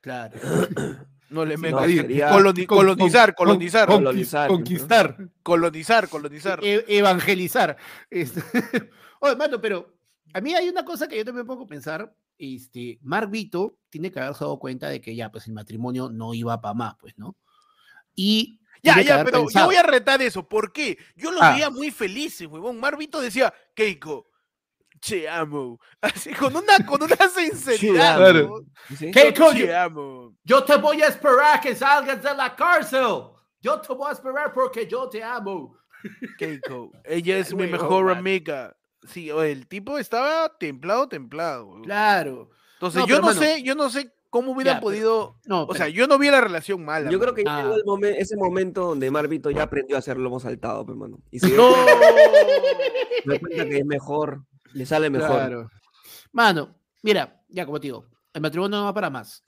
claro. No le metas. no, sería- coloni- colonizar, colonizar, con- Colonizar, conquistar, colonizar, colonizar. e- evangelizar. Este, Oye, mano, pero a mí hay una cosa que yo también me pongo a pensar. Este, Mark Vito tiene que haberse dado cuenta de que ya, pues, el matrimonio no iba para más, pues, ¿no? Y. Ya, ya, pero yo pensado- voy a retar eso. ¿Por qué? Yo los Ah. veía muy felices, huevón. Marvito decía, Keiko, Te amo. Así, con una, con una sinceridad. Claro. ¿no? ¿Sí? ¿Qué Yo coño? te amo. Yo te voy a esperar que salgas de la cárcel. Yo te voy a esperar porque yo te amo. Keiko. Ella es mi oh, mejor man. amiga. Sí, o el tipo estaba templado, templado. Claro. Entonces, No, yo no mano, sé, yo no sé cómo hubiera ya, pero- podido. No, O sea, yo no vi la relación mala. Yo creo que Ah. llegó el momen- ese momento donde Marvito ya aprendió a hacer lomo saltado, pues, mano. Y se ¡No! dio cuenta que es mejor, le sale mejor. Claro. Mano, mira, ya como te digo, el matrimonio no va para más.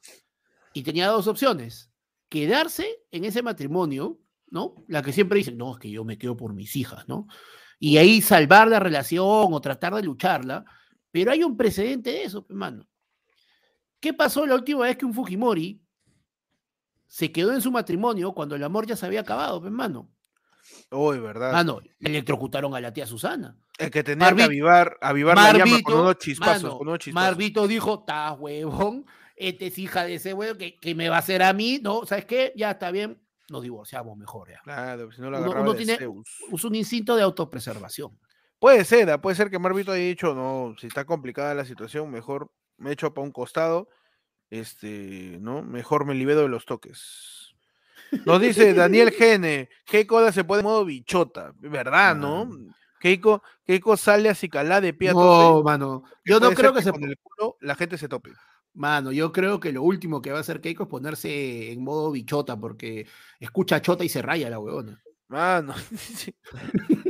Y tenía dos opciones. Quedarse en ese matrimonio, ¿no? La que siempre dicen, no, es que yo me quedo por mis hijas, ¿no? Y ahí salvar la relación o tratar de lucharla. Pero hay un precedente de eso, hermano. ¿Qué pasó la última vez que un Fujimori se quedó en su matrimonio cuando el amor ya se había acabado, hermano? Oh, es verdad. Mano, electrocutaron a la tía Susana. El que tenía que Marvito- avivar, avivar la llama con Marvito, unos chispazos. mano, con unos chispazos. Marvito dijo, ta huevón, este es hija de ese huevón que, que me va a hacer a mí, ¿no? ¿Sabes qué? Ya está bien, nos divorciamos mejor ya. Claro, si no lo Uno- uno de tiene- Zeus. Es un instinto de autopreservación. Puede ser, ah, puede ser que Marvito haya dicho, no, si está complicada la situación, mejor me echo para un costado, este, ¿no? Mejor me libero de los toques. Nos dice Daniel Gene, Keiko ahora se pone en modo bichota, ¿verdad, no? Mano. Keiko, Keiko sale a cicalá de pie a No, mano, yo no puede creo que se... con el culo la gente se tope. Mano, yo creo que lo último que va a hacer Keiko es ponerse en modo bichota porque escucha chota y se raya la huevona. Mano.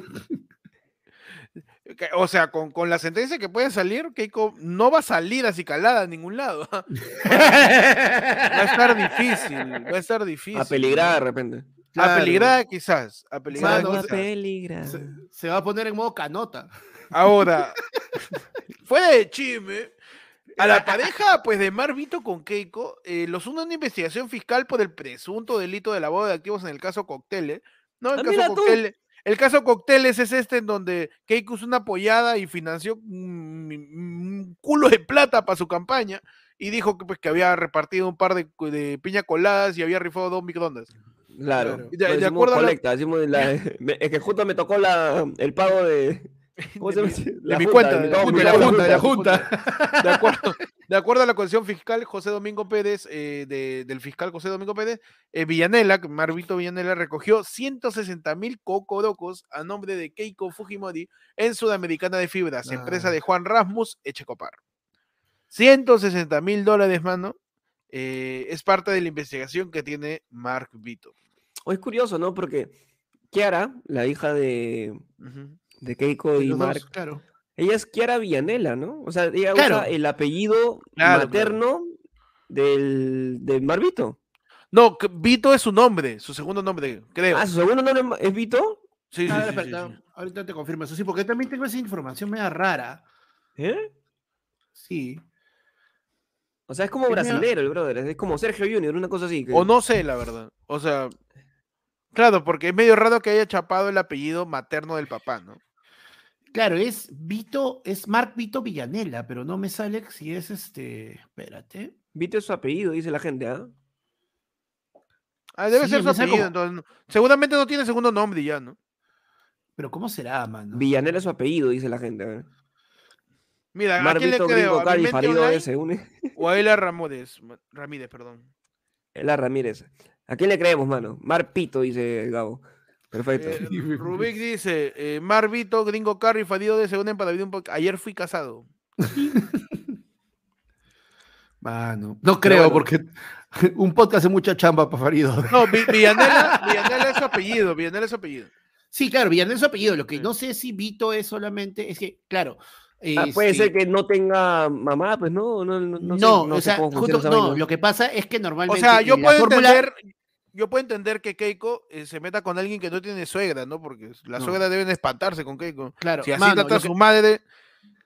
O sea, con, con la sentencia que puede salir, Keiko no va a salir a cicalada a ningún lado. Va a estar difícil, va a estar difícil. A peligrar de repente. A Claro. peligrar quizás, a peligrar Mano, quizás. peligrar. Se, se va a poner en modo canota. Ahora, fuera de chisme, a la pareja pues de Marvito con Keiko eh, los une una investigación fiscal por el presunto delito de lavado de activos en el caso Cocteles. No, el Ah, caso tú. El caso Cocteles es este en donde Keiko es una apoyada y financió un, un culo de plata para su campaña y dijo que, pues, que había repartido un par de, de piña coladas y había rifado dos microondas. Claro. Claro. De- Pues de acuerdo la- la- es que justo me tocó la, el pago de. ¿Cómo se De llama? mi- de cuenta, de la junta, de la junta, de acuerdo, de acuerdo a la condición fiscal, José Domingo Pérez, eh, de- del fiscal José Domingo Pérez, eh, Villanela, Marvito Villanela recogió 160 mil cocorocos a nombre de Keiko Fujimori en Sudamericana de Fibras, empresa Ah. de Juan Rasmus Echecopar. 160 mil dólares, mano. eh, es parte de la investigación que tiene Mark Vito. O es curioso, ¿no? Porque Kiara, la hija de. De Keiko y dos, Mark, claro. ella es Kiara Villanela, ¿no? O sea, ella Claro. usa el apellido Claro, claro. materno del, del Marvito. No, Vito es su nombre, su segundo nombre, creo. Ah, su segundo nombre es Vito. Sí, sí, A ver, sí, sí, espera, sí. Ahorita te confirmo eso, sí, porque también tengo esa información media rara. ¿Eh? Sí. O sea, es como Es medio- brasilero el brother, es como Sergio Junior, una cosa así. que- O no sé, la verdad. O sea, claro, porque es medio raro que haya chapado el apellido materno del papá, ¿no? Claro, es Vito, es Mark Vito Villanela, pero no me sale si es este. Espérate. Vito es su apellido, dice la gente, ¿ah? Ah, debe Sí, ser su apellido, como- entonces, seguramente no tiene segundo nombre ya, ¿no? Pero ¿cómo será, mano? Villanela es su apellido, dice la gente. a ver. Mira, ¿a quién le Marvito, creo? Gringo, ¿A Farido Online se une. o a Ela Ramírez? Ramírez, perdón. Ela Ramírez. ¿A quién le creemos, mano? Marpito, dice Gabo. Perfecto. Eh, Rubik dice, eh, Marvito, Gringo Carry, Farido de se unen para vivir un poco. Ayer fui casado. Mano, no creo, bueno. porque un podcast hace mucha chamba para Farido. No, Vi- Villanela, Villanela es su apellido, Villanela es su apellido. Sí, claro, Villanela es su apellido. Lo que Sí. no sé si Vito es solamente, es que, claro. Ah, puede este, ser que no tenga mamá, pues no, no, no, no, sé- No, no o sé sea, justo, no, lo que pasa es que O normalmente. sea, yo en puedo fórmula- entender, yo puedo entender que Keiko eh, se meta con alguien que no tiene suegra, ¿no? Porque la No. suegra deben espantarse con Keiko. Claro, Si así mano, trata a que- su madre,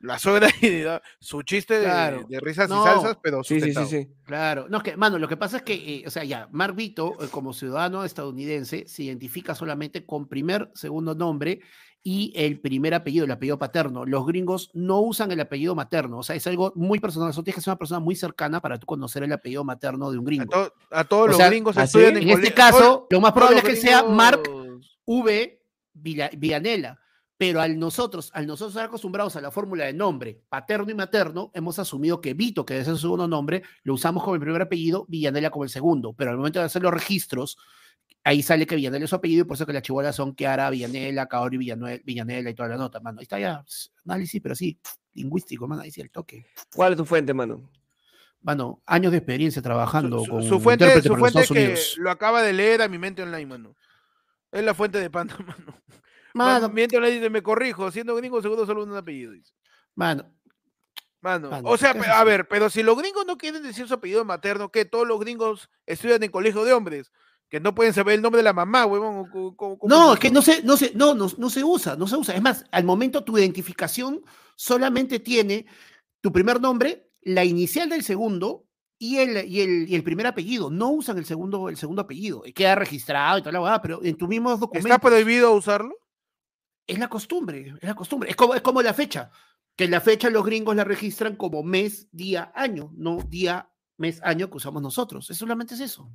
la suegra y su chiste de, Claro. de risas No. y salsas, pero Sí, sí, sí, sí. Claro, no, es que, mano, lo que pasa es que, eh, o sea, ya, Mark Vito, eh, como ciudadano estadounidense, se identifica solamente con primer, segundo nombre y el primer apellido, el apellido paterno. Los gringos no usan el apellido materno, o sea, es algo muy personal. Eso tienes que ser una persona muy cercana para tú conocer el apellido materno de un A, gringo. to- a todos O los sea, gringos ¿así? estudian En en este caso, lo más probable es que sea Mark gringos- V Villa- Villanela, Pero al nosotros, al nosotros estar acostumbrados a la fórmula de nombre paterno y materno, hemos asumido que Vito, que es su segundo nombre, lo usamos como el primer apellido, Villanela como el segundo. Pero al momento de hacer los registros, ahí sale que Villanela es su apellido y por eso que las chibolas son Kiara, Villanela, Kaori, Villanue- Villanela y toda la nota, mano. Ahí está ya, análisis, pero sí, lingüístico, mano, ahí sí el toque. ¿Cuál es tu fuente, mano? Mano, años de experiencia trabajando Su, su- con su fuente, su fuente que Unidos. lo acaba de leer a mi mente online, mano. Es la fuente de Panda, mano. Mano, Mi mente online dice, me corrijo, siendo gringo segundo solo un apellido. dice. mano, Mano, Mano, o sea, ¿qué pe- haces a ver, pero si los gringos no quieren decir su apellido materno, que todos los gringos estudian en colegio de hombres, que no pueden saber el nombre de la mamá, huevón. o co- co- ¿cómo No, es que no se, no se, no, no, no se usa, no se usa. Es más, al momento tu identificación solamente tiene tu primer nombre, la inicial del segundo y el, y el, y el primer apellido. No usan el segundo, el segundo apellido. Y Queda registrado y toda la huevada, pero en tus mismos documentos. ¿Está prohibido usarlo? Es la costumbre, es la costumbre. Es como, es como la fecha, que la fecha los gringos la registran como mes, día, año, no día, mes, año que usamos nosotros. Es solamente es eso.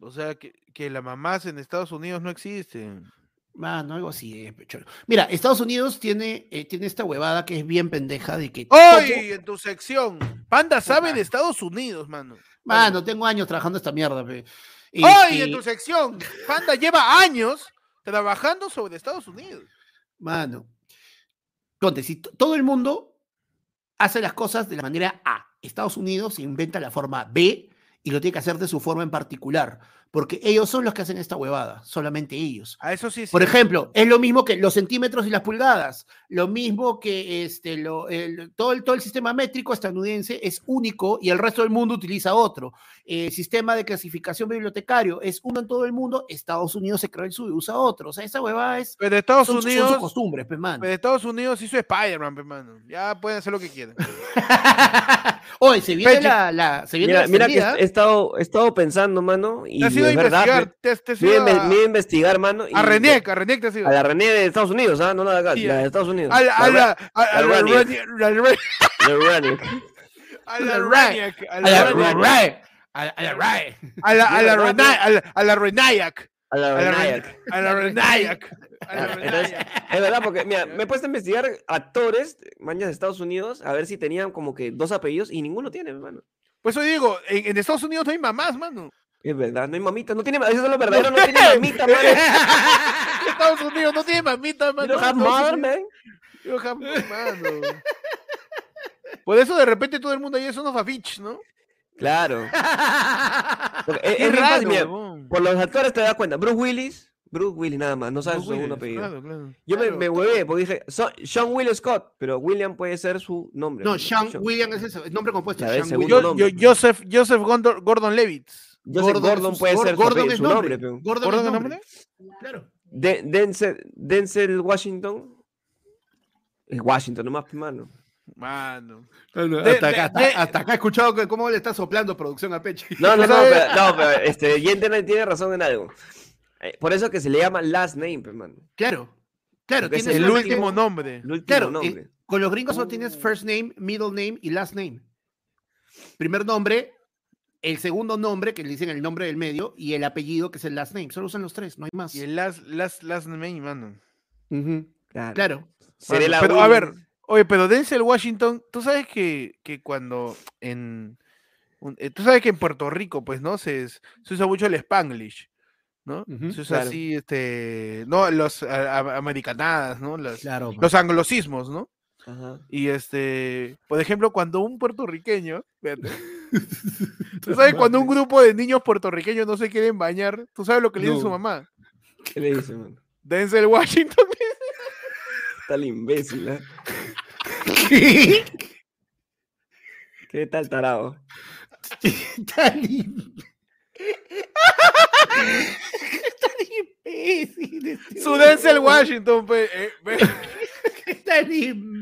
O sea, que, que las mamás en Estados Unidos no existen. Mano, algo así. eh, pecholo. Mira, Estados Unidos tiene, eh, tiene esta huevada que es bien pendeja de que. Todo- En tu sección. Panda sabe de Estados Unidos, mano. Mano, tengo años trabajando esta mierda. pe. ¡Ay! En Este, tu sección. Panda lleva años trabajando sobre Estados Unidos. Mano, ponte, si todo el mundo hace las cosas de la manera A, Estados Unidos inventa la forma B y lo tiene que hacer de su forma en particular, porque ellos son los que hacen esta huevada, solamente ellos. A eso sí. Por sí. ejemplo, es lo mismo que los centímetros y las pulgadas, lo mismo que este, lo, el- todo, el, todo el sistema métrico estadounidense es único y el resto del mundo utiliza otro. El sistema de clasificación bibliotecario es uno en todo el mundo, Estados Unidos se creó el suyo y usa otro. O sea, esa huevada es... Pero Estados Son, son Unidos. sus costumbres, pe, man. Pero Estados Unidos hizo Spider-Man, pe. Ya pueden hacer lo que quieran. Oye, se viene Peche. la, la- se viene Mira, la mira que he estado, he estado pensando, mano, y Te has ido a investigar. me- Te te me, ido me- a, me iba a investigar, mano. y- a Reniec, a Reniec te has ido. A la René de Estados Unidos, ¿ah? No la de acá, Sí, la de Estados Unidos. A la, a la, a- a la a la A la Reniec, a A la RAE, a la- a la a la- a la ¿verdad, Rena- a la- a la Renayak, A la a la Reniec. Ren- a la Renayak, a la Entonces, Renayak. es verdad, porque mira, me he puesto a investigar actores, mañas de Estados Unidos, a ver si tenían como que dos apellidos y ninguno tiene, hermano. Por eso digo, en, en Estados Unidos no hay mamás, mano. Es verdad, no hay mamita, no tiene, eso es lo verdadero, no tiene mamita, mano. En Estados Unidos no tiene mamita, You mano. don't have mother, man. you have- mano. Por eso de repente todo el mundo ahí es unos fafich, ¿no? Claro. Porque es, es raro, mira, por los actores te das cuenta. Bruce Willis, Bruce Willis nada más, no sabes Bruce su segundo apellido. claro, claro. Yo me, Claro, me huevé porque dije, "So- Sean Will Scott, pero William puede ser su nombre. No, mano, Sean Sean. William es ese, el nombre compuesto. Sean. Yo- nombre, yo- pues. Joseph, Joseph Gordon, Gordon Levitz. Joseph Gordon, es- puede Gor- ser su, Gordon su nombre. nombre, pero- Gordon, ¿Gordon es es nombre. nombre? Claro. De- Denzel, Denzel Washington. Es Washington nomás, mano. Mano. hasta, De- acá, de- hasta, de- hasta acá he escuchado que cómo le está soplando producción a Peche. No, no, no, pero, no, pero este, Yenten tiene razón en algo. Eh, por eso que se le llama last name, pe, mano. Claro. Claro, Porque es tienes El último nombre. El último Claro, eh, nombre. con los gringos solo tienes first name, middle name y last name. Primer nombre, el segundo nombre, que le dicen el nombre del medio, y el apellido, que es el last name. Solo usan los tres, no hay más. Y el last, last, last name, mano. Claro. Pero, a ver, oye, pero Denzel Washington, tú sabes que, que cuando en. un- eh, tú sabes que en Puerto Rico, pues, ¿no? Se, es- se usa mucho el Spanglish, ¿no? Se usa claro. así, este. No, los a- a- americanadas, ¿no? Las- Claro. los anglosismos, ¿no? Ajá. Y este, por ejemplo, cuando un puertorriqueño, fíjate, tú sabes cuando un grupo de niños puertorriqueños no se quieren bañar, tú sabes lo que le dice su mamá. ¿Qué le dice, mano? Denzel Washington. Está el imbécil, ¿eh? ¿Qué tal tarado? Im- Tan imbécil. este Su Denzel. Washington, eh, ve- Tan imbécil.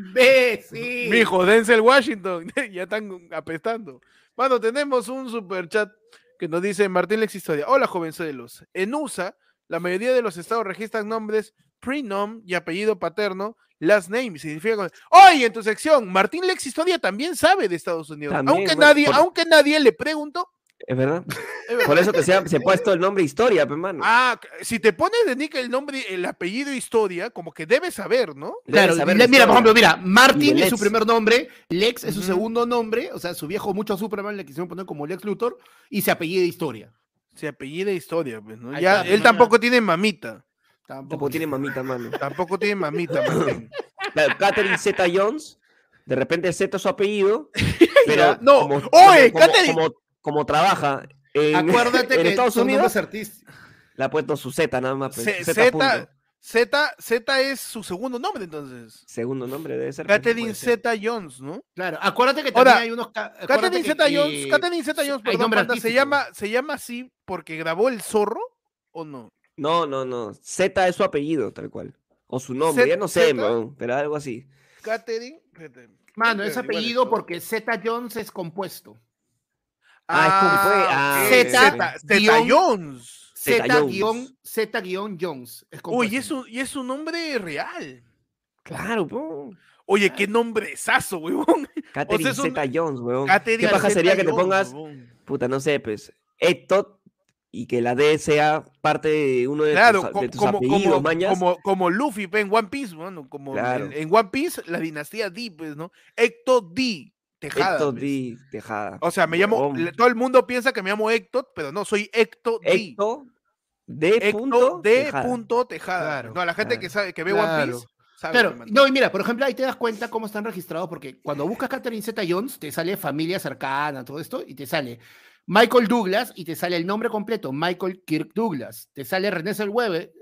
Mijo, Denzel Washington, ya están apestando. Bueno, tenemos un super chat que nos dice Martín Lex Historia. Hola, jovenzuelos. En USA, la mayoría de los estados registran nombres prenom y apellido paterno, last name, significa... Oye, en tu sección, Martín Lex Historia también sabe de Estados Unidos. También, aunque, bueno, nadie, por- aunque nadie le preguntó. Es verdad. Es verdad. Por eso que se ha, se ha puesto el nombre Historia, pues, mano. Ah, si te pones de nick el nombre, el apellido historia, como que debes saber, ¿no? Claro, saber le- mira, por ejemplo, mira, Martin es su Lex. primer nombre, Lex es su segundo nombre, o sea, su viejo mucho Superman le quisieron poner como Lex Luthor y se apellida Historia. Se apellida historia, pues, ¿no? Ya, él tampoco tiene mamita. Tampoco tiene mamita, mano. Tampoco tiene mamita. Claro, Catherine Zeta Jones, de repente Z es su apellido, pero no, como, oye, como- Catherine- como, como trabaja en, Acuérdate en que Estados son Unidos, le ha puesto su Z nada más. pues, Z, Z Z. Z, Z es su segundo nombre, entonces. Segundo nombre debe ser. pues, Catherine. Z. Jones, ¿no? Claro, acuérdate que Ahora, también hay unos. Catherine que- Zeta Jones, Catherine Zeta Jones, perdón, panda, ¿se llama, ¿se llama así porque grabó El Zorro o no? No, no, no. Z es su apellido, tal cual. O su nombre, Z- ya no sé, Z. pero algo así. Catherine. Mano, es apellido porque Z Jones es compuesto. Ah, es como fue, ok, ah, Z, Z, Jones. Zeta Z Jones. guion Z guion Jones. Es Uy, compuesto. y es, un, y es un nombre real. Claro, po. Oye, qué nombrezazo, huevón. Catherine es un- Zeta Jones, weón. Catherine ¿Qué paja sería que te pongas, puta, no sé, pues, Ectot y que la D sea parte de uno de Claro, tus, de tus como, apellidos, como, mañas? como, como Luffy pe, en One Piece, mano, como en- Claro. en, One Piece, la dinastía D, pues, ¿no? Héctor D, Tejada. Pues. D, Tejada. O sea, me llamo, todo el mundo piensa que me llamo Héctor, pero no, soy Héctor D. Ecto D. Héctor punto D. Tejada. punto Tejada. Claro, no, la gente que sabe, que ve One Claro. Piece, sabe Claro, que, mano. no, y mira, por ejemplo, ahí te das cuenta cómo están registrados, porque cuando buscas Catherine Zeta Jones, te sale familia cercana, todo esto, y te sale Michael Douglas, y te sale el nombre completo, Michael Kirk Douglas. Te sale René Zellweger,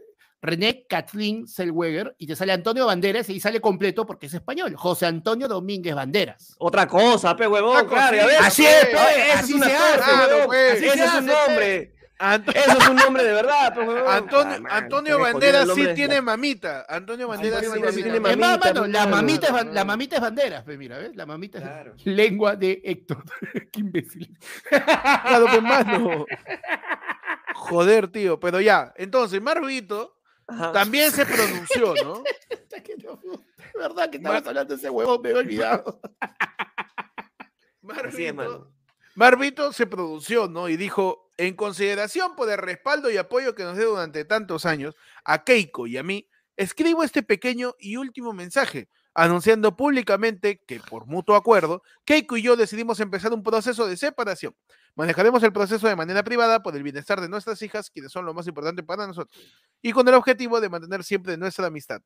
René Kathleen Zellweger, y te sale Antonio Banderas, y sale completo porque es español, José Antonio Domínguez Banderas. Otra cosa, pe, huevón, claro. Así es, pe. así es una se hace, claro, pues. Así Ese se es un nombre. Ant- Eso es un nombre de verdad, pe, huevón. Antonio, Ah, man, Antonio jodido Banderas sí tiene mamita. Antonio Banderas sí tiene mamita. Es más, mamita, mano, pues, la mamita, es, la mamita es banderas, pe, mira, ¿ves? La mamita es lengua de Héctor. Qué imbécil. Claro, pues, mano. Joder, tío. Pero ya, entonces, Marvito Ajá. también se pronunció, ¿no? Puta que no, De verdad que estabas hablando de ese huevón, me he olvidado. Marvito. Marvito se pronunció, ¿no? Y dijo, en consideración por el respaldo y apoyo que nos dio durante tantos años a Keiko y a mí, escribo este pequeño y último mensaje, anunciando públicamente que por mutuo acuerdo, Keiko y yo decidimos empezar un proceso de separación. Manejaremos el proceso de manera privada por el bienestar de nuestras hijas, quienes son lo más importante para nosotros, y con el objetivo de mantener siempre nuestra amistad.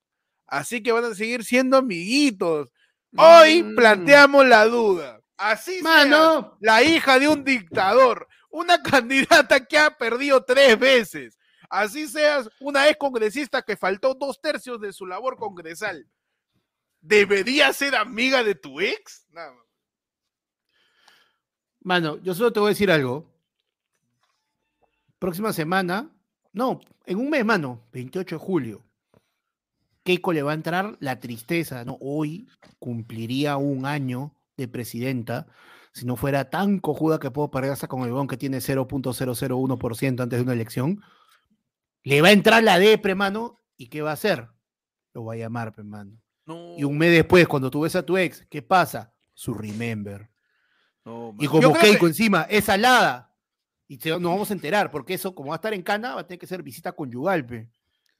Así que van a seguir siendo amiguitos. Hoy Mm. planteamos la duda. Así sea Mano, la hija de un dictador, una candidata que ha perdido tres veces. Así seas una ex congresista que faltó dos tercios de su labor congresal. ¿Debería ser amiga de tu ex? Nada más. Mano, yo solo te voy a decir algo. Próxima semana, no, en un mes, mano, 28 de julio. Keiko le va a entrar la tristeza, ¿no? Hoy cumpliría un año de presidenta. Si no fuera tan cojuda que puedo parearse con el bon que tiene 0.001% antes de una elección, le va a entrar la depre, mano. ¿Y qué va a hacer? Lo va a llamar, pe, mano. No, Y un mes después, cuando tú ves a tu ex, ¿qué pasa? Su remember. No, Y como Keiko que- encima es salada, y nos vamos a enterar, porque eso, como va a estar en Cana, va a tener que ser visita conyugal, pe.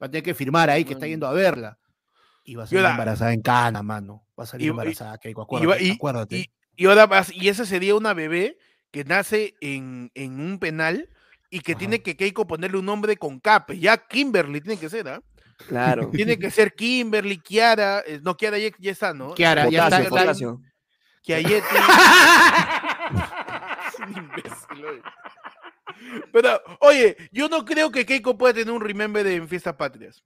Va a tener que firmar ahí que está yendo a verla. Y va a salir embarazada en Cana, mano. Va a salir Y- y- embarazada, Keiko, acuérdate. y- acuérdate. y- y ahora vas- y esa sería una bebé que nace en, en un penal y que Ajá. tiene que Keiko ponerle un nombre con cape. Ya Kimberly tiene que ser, ¿ah? Claro. Tiene que ser Kimberly, Kiara, eh, no, Kiara ya, ya está, ¿no? Kiara, ya está-. Kiayeti. Un imbécil, oye. Pero, oye, yo no creo que Keiko pueda tener un remember en Fiestas Patrias.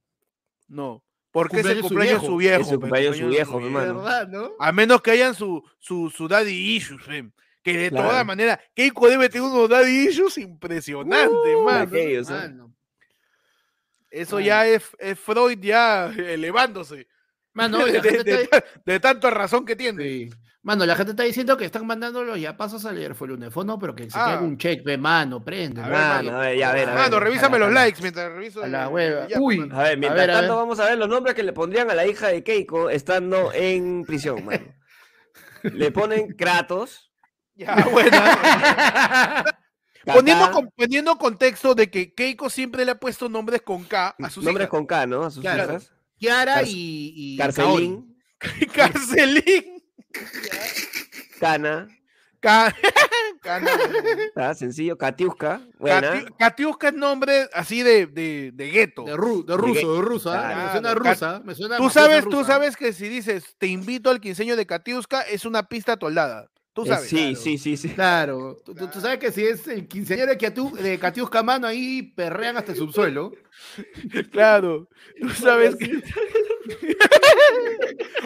No. Porque es el Cumpleaños de su viejo. Es su pe, cumpleaños de su viejo, mi su mano. ¿Verdad, no? A menos que hayan su, su, su daddy issues, fe, que de todas Claro. maneras, Keiko debe tener unos daddy issues impresionantes, Uh, mano. aquellos, ¿eh? Mano. Eso Mano. ya es, es Freud ya elevándose Mano, de, de- de- de tanta razón que tiene. sí. Mano, la gente está diciendo que están mandando los ya pasos al fue el pero que se Ah. quede un check, ve, mano, prende. A ver, Mano, a ver, ya, a ver, a ver. Mano, revísame a la- los likes mientras reviso. a la hueva. ya, Uy. mano. A ver, mientras ver, a tanto ver. vamos a ver los nombres que le pondrían a la hija de Keiko estando en prisión, mano. Le ponen Kratos, Ya. Katarina poniendo, con- poniendo contexto de que Keiko siempre le ha puesto nombres con K a sus Nombres hijas. con K, ¿no? A sus Claro. hijas. Kiara Car- y, y. Carcelín, Carcelín. Cana, Ca- Cana, ¿tá? sencillo, Katiuska, buena. Katiuska es nombre así de, de, de gueto. De, ru- de ruso, de rusa. Claro. Me suena rusa. Me suena Tú sabes, tú sabes que si dices te invito al quinceño de Katiuska es una pista toldada. Tú Eh, sabes. sí, claro. sí, sí, sí. Claro, tú, tú- tú sabes que si es el quinceañero de, Katiu- de Mano, ahí perrean hasta el subsuelo. Claro. Tú sabes que.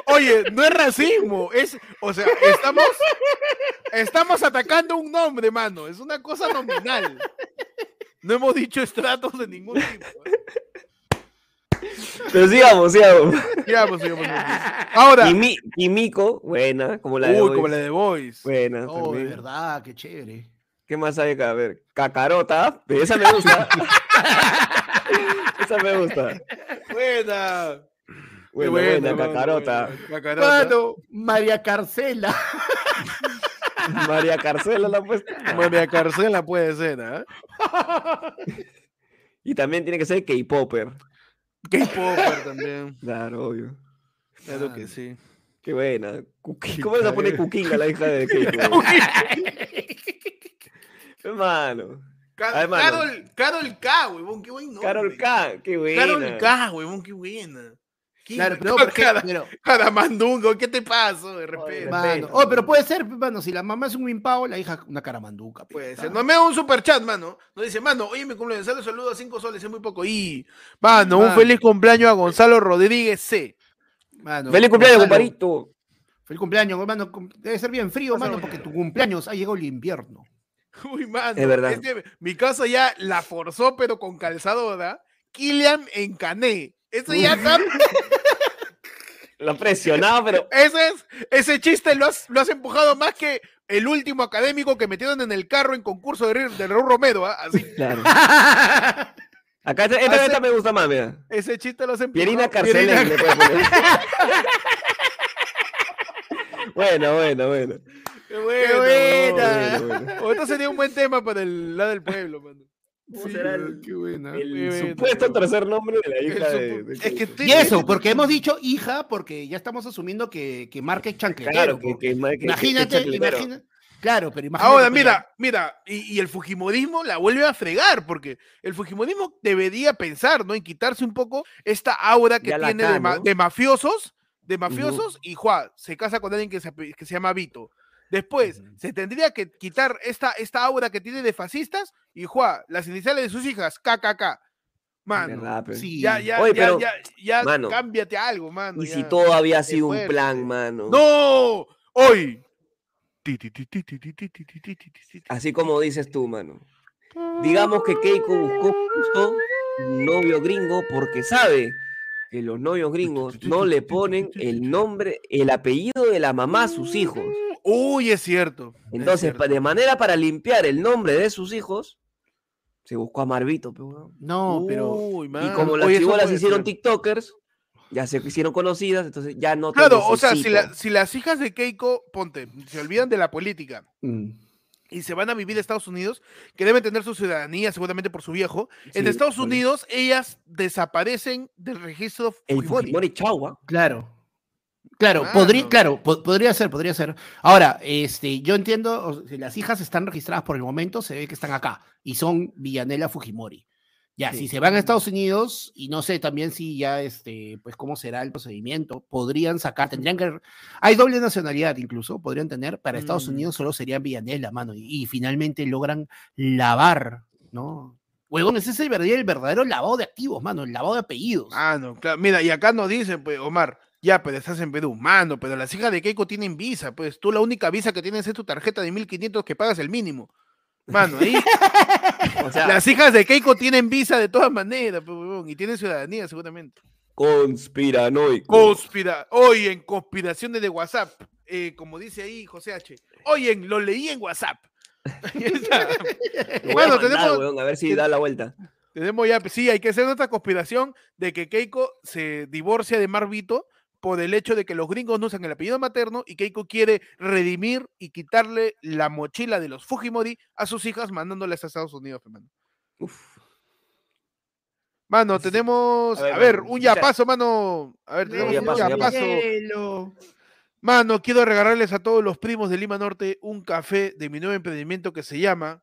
Oye, no es racismo, es, o sea, estamos, estamos atacando un nombre, mano, es una cosa nominal. No hemos dicho estratos de ningún tipo. ¿eh? Pero sigamos, sigamos. Sigamos, sigamos, sigamos. Ahora, Kimiko, buena, como la de uy, como la de Boys. Buena, Oh, de verdad, qué chévere. ¿Qué más hay acá? A ver, Cacarota, esa me gusta. esa me gusta. Buena. Buena, buena, Cacarota. Mano, María Carcela. María Carcela la ha puesto. María Carcela puede ser, ¿ah? Y también tiene que ser K-Popper. K-Popper también. Claro, obvio. Claro que sí. Qué buena. Cuqui- ¿Cómo se pone Cuquinga, la hija de Keiko? Hermano. Ca- Ay, mano. Carol, Carol K, huevón, qué buen nombre. Carol K, qué buena. Carol K, huevón, qué buena. ¿Qué- Claro, pero, Cara- pero, pero, Caramandungo, ¿qué te pasó? De repente. Oye, mano, respeto, oh, pero puede ser, mano, si la mamá es un wimpao, la hija una caramanduca. Puede ser. No me da un super chat, mano. Nos dice, mano, oye, mi cumpleaños, saludos, saludos a 5 soles, es muy poco. Y, mano, un feliz cumpleaños a Gonzalo Rodríguez C. Mano, Feliz cumpleaños, comparito. Feliz cumpleaños, hermano. Debe ser bien frío, mano, porque tu cumpleaños ha llegado el invierno. Uy, mano. Es verdad. mi casa ya la forzó, pero con calzadora. Kilian en Cané. Eso ya está. La presionaba, pero. Ese, es, ese chiste lo has, lo has empujado más que el último académico que metieron en el carro en concurso de, de Raúl Romero. ¿ah? Así, Claro. Acá esta, esta, esta me gusta más, mira. ese chiste lo has empujado. Pierina Carcelén. Bueno, bueno, bueno. Qué buena. Qué buena. Bueno, bueno. Esto sería un buen tema para el lado del pueblo, mano. ¿Cómo Sí, será el, qué buena. el Qué bueno, supuesto tercer nombre de la hija de, de es que Keiko? te- Y eso, porque hemos dicho hija, porque ya estamos asumiendo que, que Marca es chancletero. Claro, que, que, que- imagínate, imagina- Claro, pero imagínate. Ahora, mira, mira, y, y el Fujimorismo la vuelve a fregar, porque el Fujimorismo debería pensar, ¿no? En quitarse un poco esta aura que Ya tiene de, ma- ¿no? de mafiosos, de mafiosos, y Juan se casa con alguien que se, que se llama Vito. Después, se tendría que quitar esta, esta aura que tiene de fascistas y Juá, las iniciales de sus hijas, KKK. Mano, verdad, pero... sí, ya, ya, ya, ya, cámbiate algo, mano. Y si todo había sido un plan, mano. ¡No! Hoy. Así como dices tú, mano. Digamos que Keiko buscó justo un novio gringo porque sabe que los novios gringos no le ponen el nombre, el apellido de la mamá a sus hijos. Uy, es cierto. es Entonces, cierto. de manera para limpiar el nombre de sus hijos, se buscó a Marvito. pe, weón. No, pero. Uy, Y mano. como las chibolas hicieron ser. TikTokers, ya se hicieron conocidas, entonces ya no te Claro, o sea, si, la- si las hijas de Keiko, ponte, se olvidan de la política Mm. y se van a vivir a Estados Unidos, que deben tener su ciudadanía seguramente por su viejo, en Estados. Unidos ellas desaparecen del registro El Fujimori. Fujimori Chagua. Claro. Claro, podría, claro, po- podría ser, podría ser. Ahora, este, yo entiendo, o sea, las hijas están registradas por el momento, se ve que están acá y son Villanela Fujimori. Ya, Sí. si se van a Estados Unidos, y no sé también si ya, este, pues cómo será el procedimiento, podrían sacar, tendrían que, hay doble nacionalidad incluso, podrían tener, para Estados Mm. Unidos solo serían Villanela, mano, y, y finalmente logran lavar, ¿no? Huevón, ese es el verdadero, el verdadero lavado de activos, mano, el lavado de apellidos. Ah, no, claro. Mira, y acá nos dicen, pues, Omar, ya, pero estás en Perú, mano, pero las hijas de Keiko tienen visa, pues tú la única visa que tienes es tu tarjeta de 1500 que pagas el mínimo. Mano, ahí O sea, las hijas de Keiko tienen visa de todas maneras, pues, y tienen ciudadanía seguramente. conspiranoico. Conspira, hoy en conspiraciones de WhatsApp, eh, como dice ahí José H. Oye, lo leí en WhatsApp. Bueno, mandar, tenemos- weón, a ver si da la vuelta. Tenemos ya, sí, hay que hacer otra conspiración de que Keiko se divorcia de Marvito por el hecho de que los gringos no usan el apellido materno y Keiko quiere redimir y quitarle la mochila de los Fujimori a sus hijas mandándolas a Estados Unidos, pe, mano. Uf. Tenemos, A ver, a ver, mano, un yapazo, mano. A ver, tenemos un yapazo. Mano, quiero regalarles a todos los primos de Lima Norte un café de mi nuevo emprendimiento que se llama,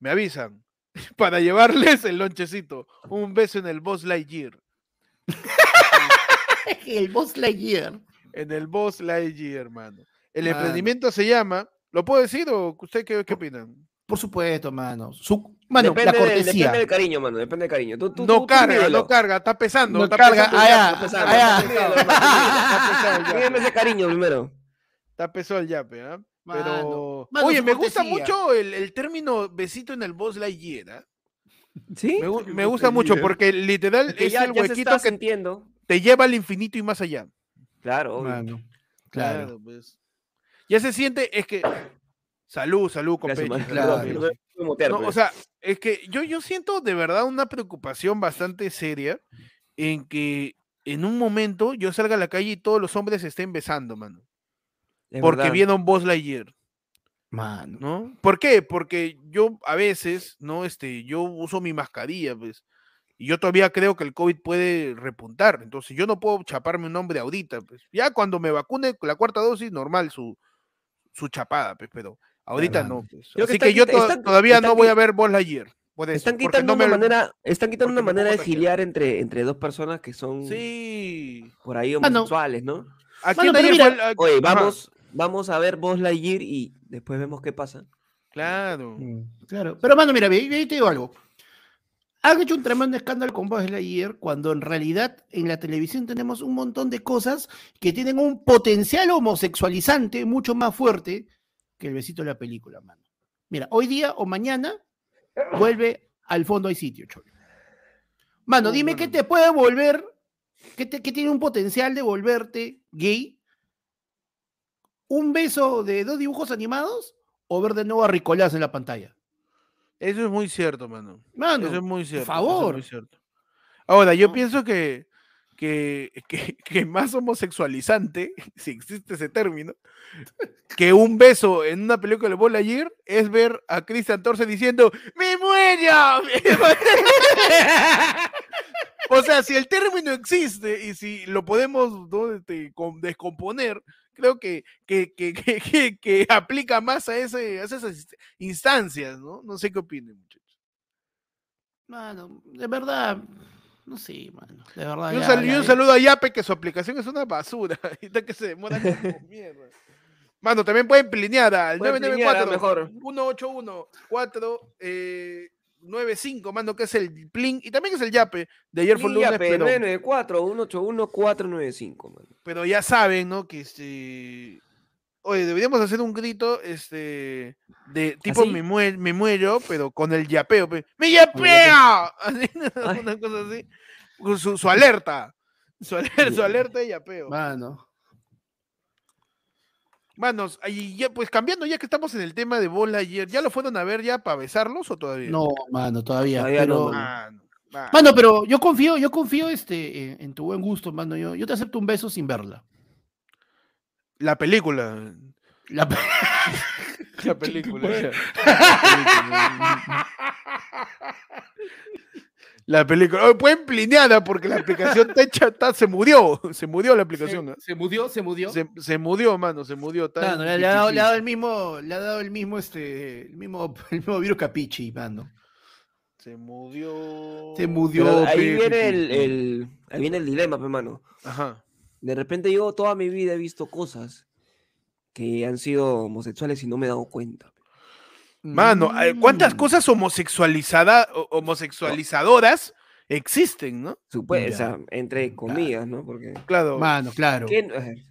me avisan, para llevarles el lonchecito. Un beso en el Boss Lightyear. El Boss Lightyear. En el Boss Lightyear, hermano. El Mano. emprendimiento se llama, ¿lo puedo decir o usted qué, qué opinan? Por supuesto, mano. Su, mano, depende, la del- depende del cariño, mano. Depende del cariño. Tú, tú, No tú- carga, no carga, está pesando. No está carga, pesando yape. Mídeme ese cariño primero. Está pesado el yape, ¿ah? Mano, Pero. mano, Oye, me gusta mucho el, el término besito en el Boss Lightyear, ¿ah? ¿Sí? Me, gu- me gusta mucho porque literal Es que es ya, el ya se huequito está que sintiendo. Te lleva al infinito y más allá. Claro, obvio. Mano, claro. pues. Ya se siente, es que. Salud, salud, claro. No No, pues. o sea, es que yo, yo siento de verdad una preocupación bastante seria en que en un momento yo salga a la calle y todos los hombres se estén besando, mano. Es Porque verdad. vieron Buzz Lightyear, Mano. ¿no? ¿Por qué? Porque yo a veces, ¿no? Este, yo uso mi mascarilla, pues. Y yo todavía creo que el COVID puede repuntar. Entonces yo no puedo chaparme un hombre ahorita, pues. Ya cuando me vacune con la cuarta dosis, normal su, su chapada, pues, pero ahorita mano. no. pues. Que Así están que yo to- están- todavía están no voy a ver Buzz Lightyear. por eso, Están quitando no me- una manera, están quitando una manera de giliar entre, entre dos personas que son Sí. por ahí Mano. homosexuales, ¿no? Pero mira- el- ah, Oye, ajá, vamos, vamos a ver Buzz Lightyear y después vemos qué pasa. Claro. Mm, Claro. Pero, mano, mira, ve, te digo algo. Han hecho un tremendo escándalo con Buzz Lightyear cuando en realidad en la televisión tenemos un montón de cosas que tienen un potencial homosexualizante mucho más fuerte que el besito de la película, mano. Mira, hoy día o mañana vuelve al fondo hay sitio, cholo. Mano, dime qué te puede volver, qué, te- qué tiene un potencial de volverte gay. ¿Un beso de dos dibujos animados o ver de nuevo a Ricolás en la pantalla? Eso es muy cierto, mano. Mano, Eso es muy cierto. por es favor. cierto. Ahora, yo No. pienso que, que, que, que más homosexualizante, si existe ese término, que un beso en una película de Bola ayer es ver a Christian Torce diciendo ¡Me muero! o sea, si el término existe y si lo podemos ¿no? este, com- descomponer, creo que, que, que, que, aplica más a, ese, a esas inst- instancias, ¿no? No sé qué opinen, muchachos. Mano, de verdad, no sé, mano. De verdad. Y un, ya, sal- y ya, un saludo a Yape, que su aplicación es una basura. Ahorita que se demora como mierda. Mano, también pueden plinear al Pueden plinear, ah, 994 mejor. 181 4 eh, 95, mano, que es el plin y también es el Yape de ayer Y lunes, ya, pe, pero, 994-181-495, mano. pero ya saben, ¿no? Que este. Oye, deberíamos hacer un grito, este, de tipo me, mue- me muero, pero con el yapeo. pe, ¡Me yapeo! Así, una cosa así. Su, su alerta. Su, aler- su alerta de yapeo. Mano. Manos, y ya, pues cambiando, ya que estamos en el tema de bola ayer, ¿ya lo fueron a ver ya para besarlos o todavía? No, mano, todavía. Todavía no, pero... mano. Mano, mano. Mano, pero yo confío, yo confío este, en, en tu buen gusto, mano. Yo, yo te acepto un beso sin verla. La película. La- La película. La película. Oye, pueden plineada porque la aplicación está hecha, está- se murió. Se murió la aplicación. ¿no? se mudió, se mudió. Se, se murió, mano, se murió. Claro, le, le ha dado, le ha dado el mismo, le ha dado el mismo, este, el mismo, el mismo virus capichi, mano. Se murió. Se murió. Pero ahí pe, viene pe, el, pe. el- ahí viene el dilema, pe, mano. Ajá. De repente yo toda mi vida he visto cosas que han sido homosexuales y no me he dado cuenta. Mano, eh, ¿cuántas Mm. cosas homosexualizadas, homosexualizadoras existen, no? Supue- Ya. o sea, entre comillas, ¿no? Porque Claro. Mano, claro. ¿quién- eh,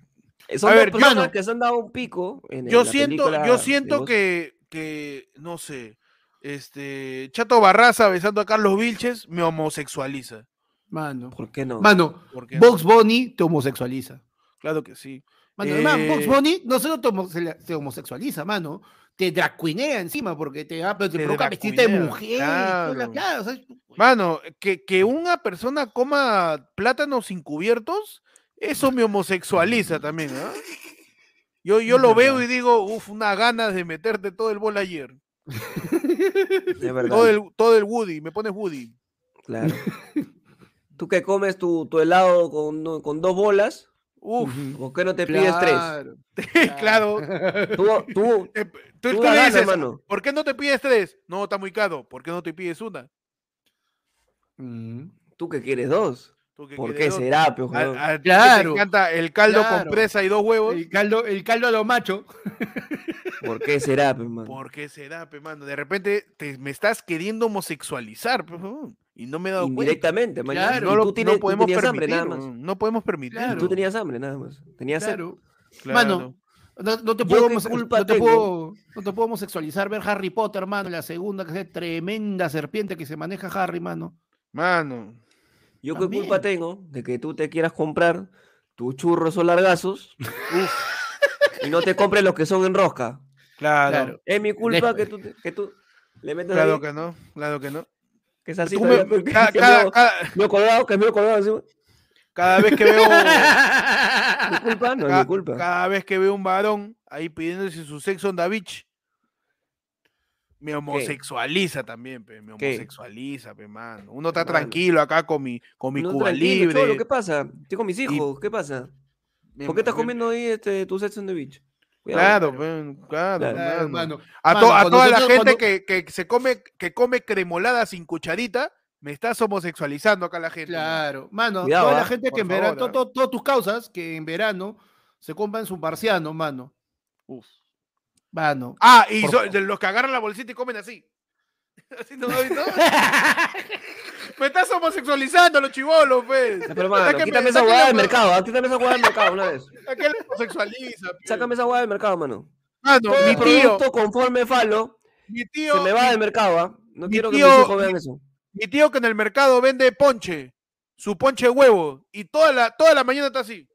son A dos ver, personas no- que se han dado un pico en yo la siento, yo siento que, que, no sé, este, Chato Barraza besando a Carlos Vilches me homosexualiza. Mano. ¿Por qué no? Mano, ¿Por qué no? Box Bunny te homosexualiza. Claro que sí. Mano, además, Box Eh, Bunny no solo se te homosexualiza, mano. Te dracuinea encima porque te, va- te Te provoca vestirte de mujer. la- claro. claro, o sea, Mano, que, que una persona coma plátanos encubiertos Eso me homosexualiza también, ¿ah? Yo, yo lo veo y digo, uff, una ganas de meterte todo el bol ayer. Todo el, todo el Woody, me pones Woody. Claro. Tú que comes tu, tu helado con, con dos bolas, Uf, ¿por qué no te pides tres? Claro. Tú, tú, Eh, Tú, tú tú da le gana, dices, hermano. ¿por qué no te pides tres? No, está muy caro. ¿Por qué no te pides una? Mm. tú que quieres dos. Tú que ¿Por quieres qué dos. será, que Claro. Te encanta el caldo Claro. con presa y dos huevos. El caldo, el caldo a lo macho. ¿Por qué será, pe, mano? ¿Por qué será, pe, mano? De repente te, me estás queriendo homosexualizar, pe, huevón, y no me he dado cuenta. Indirectamente, man. Claro, No, lo, tú, tienes, no tú podemos hambre permitir, nada más. huevón, no podemos permitir. Claro. Tú tenías hambre nada más. Tenías. Claro. Claro. Mano, no, no te puedo, culpa no, te puedo, no te puedo homosexualizar ver Harry Potter, mano, la segunda, que es tremenda serpiente que se maneja Harry, mano. Mano. Yo qué culpa tengo de que tú te quieras comprar tus churros o largazos y no te compres los que son en rosca. Claro. Claro. Es mi culpa Le- que tú, que tú le metas Claro ahí, que no, claro que no. Que es así me- cada, que cada- cada- que colgado encima. cada vez que veo ¿Mi culpa? No es ca- mi culpa. cada vez que veo un varón ahí pidiéndose su sexo en Da Beach, me homosexualiza también, pe, me ¿Qué? homosexualiza, pe, mano. Uno está Hermano. tranquilo acá con mi, con mi No, Cuba libre. cholo, ¿qué pasa? Estoy con mis hijos, ¿qué pasa? ¿Por qué estás comiendo ahí este, tu sex on the beach? Cuidado. Claro, claro, Claro. Claro, mano. mano. A, Mano, toda la gente cuando- que, que se come, que come cremolada sin cucharita, me estás homosexualizando acá la gente. Claro, mano, Cuidado, toda la ah, gente que en verano, favor, to- to- todas tus causas que en verano se compran su marciano, mano. Uf. Mano. Ah, y so- de los que agarran la bolsita y comen así. Así no has visto? Me estás homosexualizando los chivolos, pues. Pero mano, quítame esa hueá del mercado, ah, quítame esa hueá del mercado una vez. ¿A qué le homosexualiza? pues? Sácame esa hueá del mercado, mano. Mano, Todo mi tío, producto conforme falo mi tío, se me va del mercado, ¿ah? No mi quiero que tío- mis hijos vean eso. mi tío que en el mercado vende ponche, su ponche de huevo, y toda la, toda la mañana está así.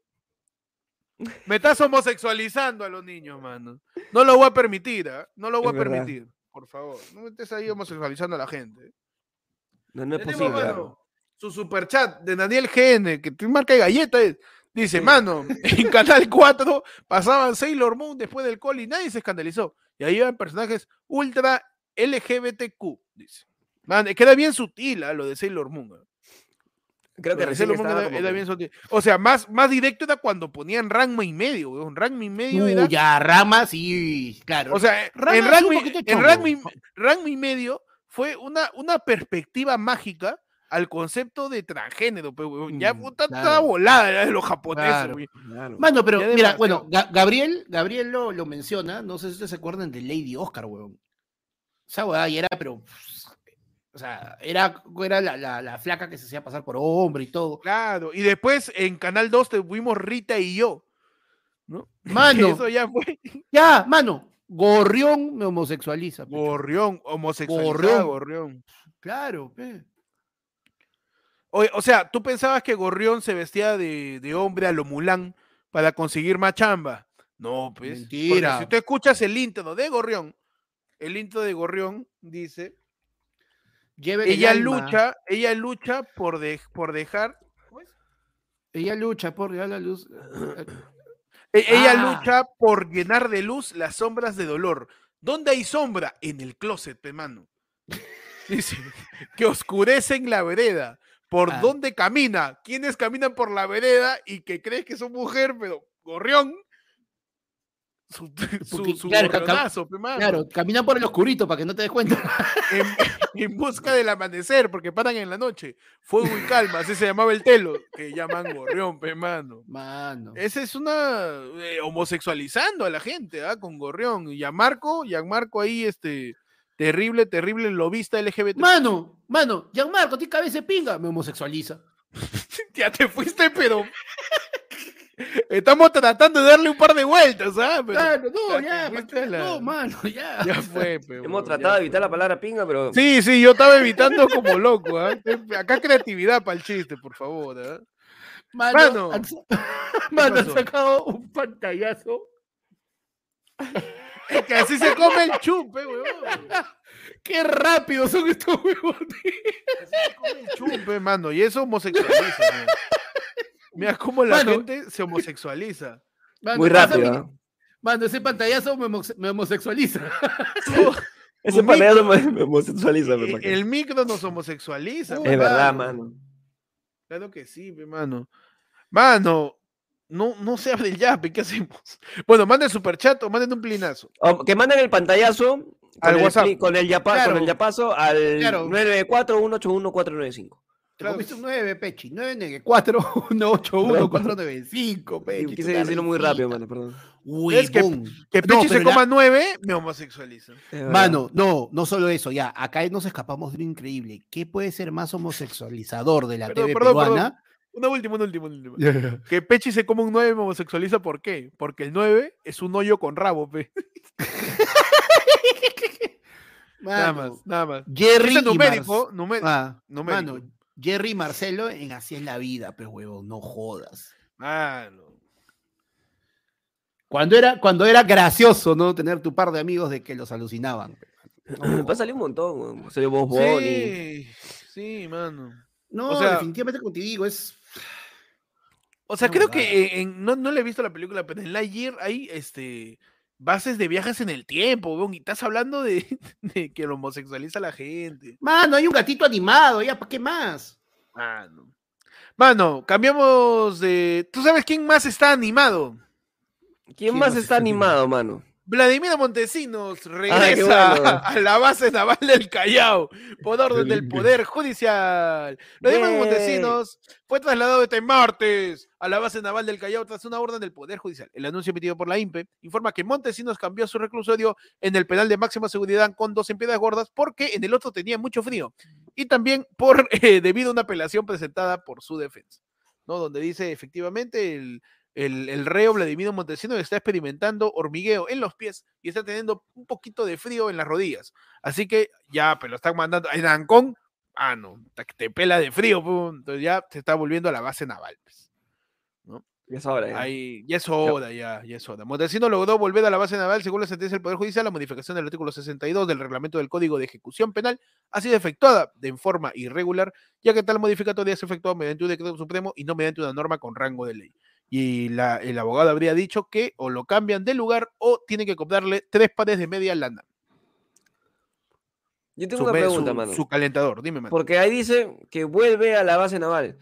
Me estás homosexualizando a los niños, mano. No lo voy a permitir, ¿ah? No lo voy Es a verdad. permitir. Por favor, no me estés ahí homosexualizando a la gente. No, no es Tenemos, posible. mano, su superchat de Daniel GN, que tiene marca de galleta, es, dice, mano, en Canal 4 pasaban Sailor Moon después del call y nadie se escandalizó. Y ahí iban personajes ultra LGBTQ, dice. Man, queda bien sutil ¿ah? lo de Sailor Moon. ¿ah? Creo que recién estaba era, era bien. O sea, más, más directo era cuando ponían Ranma y medio, weón. Ranma y medio Uh, era... ya, ramas y claro. O sea, Ranma en sí, Ranma, en. Ranma y- Ranma y medio fue una, una perspectiva mágica al concepto de transgénero, pero weón, ya Mm, puta, claro. estaba volada de los japoneses. Claro. weón. Claro. Mano, pero Ya mira, demasiado. bueno, Ga- Gabriel, Gabriel lo, lo menciona, no sé si ustedes se acuerdan de Lady Oscar, weón. Esa weá era, pero, o sea, era, era la, la- la flaca que se hacía pasar por hombre y todo. Claro, y después en Canal 2 tuvimos Rita y yo. ¿no? Mano, Eso ya fue ya, mano, Gorrión me homosexualiza. pecho. gorrión, homosexualidad, Gorrión. gorrión. Claro, pe. O, o sea, tú pensabas que Gorrión se vestía de, de hombre a lo Mulán para conseguir más chamba. No, pues. porque Mentira. Si tú escuchas el intro de Gorrión, el intro de Gorrión dice, Lleven ella lucha, ella lucha por, de- por dejar, Ella lucha por ya la luz. e- ella Ah. lucha por llenar de luz las sombras de dolor. ¿Dónde hay sombra? En el closet, pe mano. Dice, que oscurecen la vereda. ¿Por Ah. dónde camina? ¿Quiénes caminan por la vereda y que crees que son mujer, pero gorrión? Su, su, Porque, su claro, caminan por el oscurito para que no te des cuenta. En, en busca del amanecer, porque paran en la noche. Fuego y calma, así se llamaba el telo, que llaman gorrión, pe mano. Mano. Esa es una eh, homosexualizando a la gente, ¿ah? Con Gorrión. Y a Marco, y a Marco ahí, este, terrible, terrible lobista LGBT. Mano, mano, Gianmarco, ti cabeza de pinga, me homosexualiza. ya te fuiste, pero. Estamos tratando de darle un par de vueltas, ¿ah? Pero Claro, no, ya la- no, mano, ya. Ya fue, pe, Hemos tratado de evitar la palabra pinga, pero. Sí, sí, yo estaba evitando como loco, ¿ah? Acá creatividad para el chiste, por favor, ¿ah? Mano, Mano, han, mano, sacado un pantallazo. Es que así se come el chupe, weón. Qué rápido son estos huevos. Así se come el chupe, mano. Y eso homosexualiza. Mira cómo la Mano. gente se homosexualiza. Mano, Muy rápido. mi- ¿ah? Mano, ese pantallazo me, homo- me homosexualiza. Ese Un paneado me, me homosexualiza, me E-. El micro nos homosexualiza. Uh, Es verdad, mano. mano. Claro que sí, pe, mano. Mano, no, no se abre el yape, ¿qué hacemos? Bueno, manden superchat o manden un plinazo. O que manden el pantallazo con Al el, WhatsApp. pli- con el yapa- Claro. con el yapazo al Claro. 994-181-495. Te Claro. comiste un 9, Pechi. 994 181 495, Pechi. Quise decirlo muy rápido, mano, perdón. Es que-. Que No, Pechi se pero la- coma nueve, me homosexualiza. Mano, no, no solo eso, ya, acá nos escapamos de lo increíble. ¿Qué puede ser más homosexualizador de la Perdón, TV perdón, perdón. peruana? Una última, una última, una última. Que Pechi se coma un 9 me homosexualiza, ¿por qué? Porque el 9 es un hoyo con rabo, pe. Nada Mano, más, nada más. Jerry Ese y numérico, Mar- nume- Ah, numérico. mano, Jerry y Marcelo en Así es la vida, pues huevón, no jodas. Mano. Cuando era, cuando era gracioso, ¿no? Tener tu par de amigos de que los alucinaban. Va a salir un montón, weón. Salió Bob. Sí, sí, mano. No, O sea- definitivamente como te digo, es. O sea, No, creo verdad. que en- en- no, no le he visto la película, pero en Lightyear hay este, bases de viajes en el tiempo, weón, y estás hablando de, de que lo homosexualiza a la gente. Mano, hay un gatito animado, ya, ¿para qué más? Mano. Mano, cambiamos de... ¿Tú sabes quién más está animado? ¿Quién ¿Quién más más está está animado, mano? Vladimiro Montesinos qué regresa bueno. a la base naval del Callao por orden del. Poder Judicial. Vladimiro Bien. Montesinos fue trasladado este martes a la base naval del Callao tras una orden del Poder Judicial. El anuncio emitido por la INPE informa que Montesinos cambió su reclusorio en el penal de máxima seguridad con dos en piedras gordas porque en el otro tenía mucho frío y también por eh, debido a una apelación presentada por su defensa, ¿no? Donde dice efectivamente el, el, el reo Vladimiro Montesinos está experimentando hormigueo en los pies y está teniendo un poquito de frío en las rodillas. Así que ya, pero lo están mandando en Ancón. Ah, no, te pela de frío, pum, entonces ya se está volviendo a la base naval. pues. Ya es hora, ya. Ahí, ya es hora, ya, ya es hora. Montesinos logró volver a la base naval según la sentencia del Poder Judicial. La modificación del artículo 62 del reglamento del Código de Ejecución Penal ha sido efectuada de forma irregular, ya que tal modificatoria se efectuó mediante un decreto supremo y no mediante una norma con rango de ley. Y la- el abogado habría dicho que o lo cambian de lugar o tiene que comprarle tres pares de media lana. Yo tengo Su, una pregunta, su- mano. su calentador, dime, mano. Porque ahí dice que vuelve a la base naval.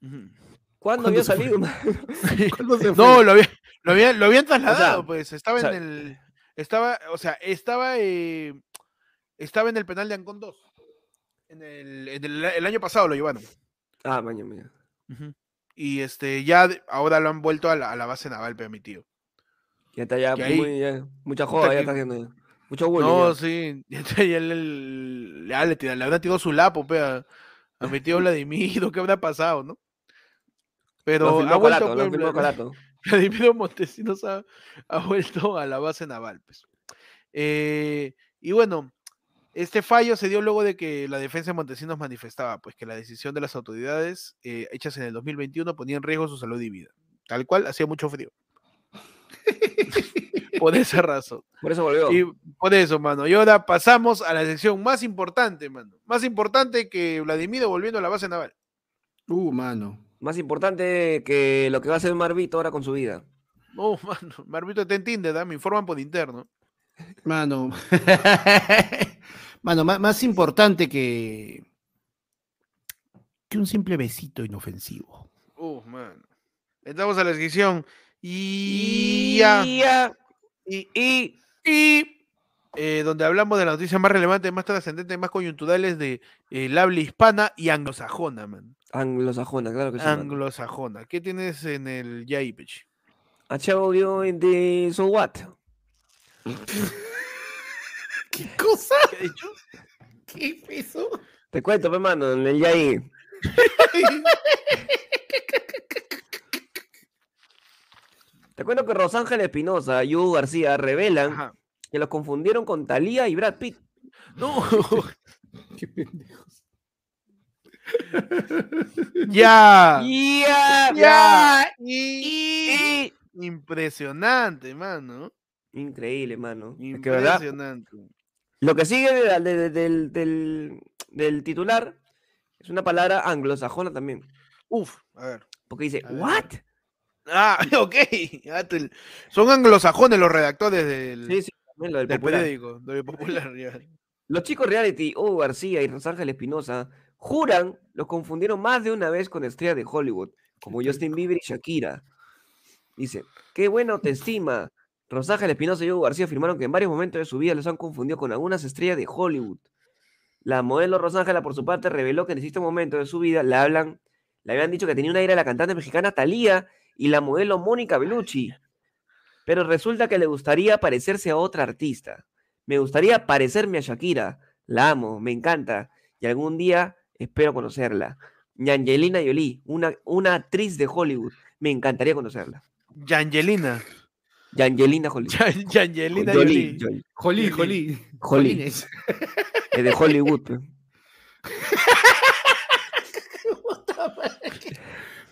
¿Cuándo ¿Cuándo había salido? mano? ¿Cuándo se fue? No, lo, había- lo, habían, lo habían trasladado, sea, pues. Estaba o sea- en el. Estaba, o sea, estaba. eh, estaba en el penal de Ancón 2. En el, en el, el año pasado lo llevaron. Ah, mañana, mañana. Y este, ya ahora lo han vuelto a la, a la base naval, pero mi tío. Ya está ya, ahí- muy, ya, mucha joda, ya está haciendo. Mucho bullying. No, ya. sí. Ya, está- ya le, le, ya le, tira- le habrán tirado su lapo, pe, a, a mi tío Vladimiro, ¿qué habrá pasado, no? Pero ha vuelto, Colato, lo pe, firmó Vla- Colato. Vladimiro Montesinos ha, ha vuelto a la base naval. Pues. Eh, y bueno, este fallo se dio luego de que la defensa de Montesinos manifestaba pues, que la decisión de las autoridades eh, hechas en el 2021 ponía en riesgo su salud y vida. Tal cual, hacía mucho frío. por esa razón. Por eso volvió. Y por eso, mano. Y ahora pasamos a la sección más importante, mano. Más importante que Vladimiro volviendo a la base naval. Uh, mano. Más importante que lo que va a hacer Marvito ahora con su vida. No, mano. Marbito está en Tinder, ¿ah? me informan por interno. Mano. Mano, má- más, importante que. que un simple besito inofensivo. Uh, mano. Entramos a la sección. Y. Y, y, y, eh, donde hablamos de las noticias más relevantes, más trascendentes, más coyunturales de eh, el habla hispana y anglosajona, man. Anglosajona, claro que sí. Anglosajona. ¿Qué tienes en el Yaipech? A tell you in the so what? ¿Qué cosa? ¿Qué ha dicho? ¿Qué fue eso? Te cuento, pe, mano, en el Yai. Te cuento que Rosángel Espinosa y Hugo García revelan Ajá. que los confundieron con Thalía y Brad Pitt. No, Qué pendejos. ya. ¡Ya! Ya. Y- Impresionante, mano. Increíble, mano. Es que, ¿verdad? Lo que sigue de- de- de- del, titular es una palabra anglosajona también. Uf, a ver. Porque dice, A ver. ¿what? Ah, ok. Ah, te- Son anglosajones los redactores del, Sí, sí, también lo del del popular. periódico, del popular. ya. Los chicos reality, Hugo García y Rosángel Espinosa, juran los confundieron más de una vez con estrellas de Hollywood, como Justin Bieber y Shakira. Dice, qué buena autoestima. Rosángel Espinosa y Hugo García afirmaron que en varios momentos de su vida los han confundido con algunas estrellas de Hollywood. La modelo Rosángela, por su parte, reveló que en este momento de su vida le hablan, le habían dicho que tenía una ira a la cantante mexicana Thalía y la modelo Mónica Bellucci. Pero resulta que le gustaría parecerse a otra artista. Me gustaría parecerme a Shakira. La amo, me encanta. Y algún día espero conocerla. Angelina Jolie, una, una actriz de Hollywood. Me encantaría conocerla. Yangelina. Jolie. Yan- Yangelina Jolie, Jolie. Jolie. Jolie. Jolines. Es de Hollywood. pe.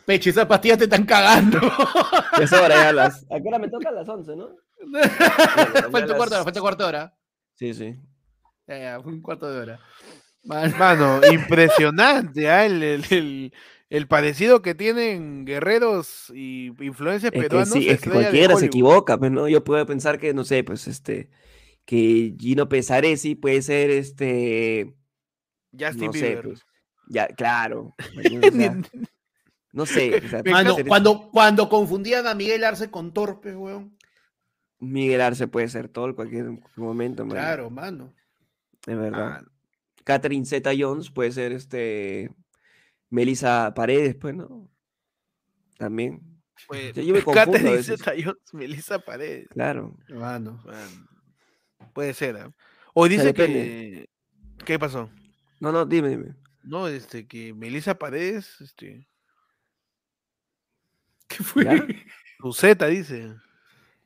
Peche, esas pastillas te están cagando. Ya es hora, ya las. ¿A qué hora me toca? A las 11, ¿no? falta cuarto de hora, falta cuarto de hora. Sí, sí. Ya, un cuarto de hora. Man, Mano, impresionante, ¿ah? el, el- el- el parecido que tienen guerreros y influencias Es que, peruanos. sí, es que de cualquiera se equivoca, pues, ¿no? Yo puedo pensar que, no sé, pues, este, que Gino Pesaresi puede ser, este, Justin no sé, Bieber. pues, ya, claro. o sea, no sé, o sea, mano, cuando, cuando confundían a Miguel Arce con Torpe, weón. Miguel Arce puede ser todo en cualquier momento, man, Claro, mano. es verdad. Ah, Catherine Zeta Jones puede ser, este, Melissa Paredes, pues, ¿no? También, pues, Yo- yo me confundo. Zeta-Jones, Melissa Paredes. claro. Mano. Man, Puede ser. ¿ah? O dice que. ¿Qué pasó? No, no, dime, dime. No, este, que Melissa Paredes, este. ¿Qué fue? ¿Ya? Su Z dice.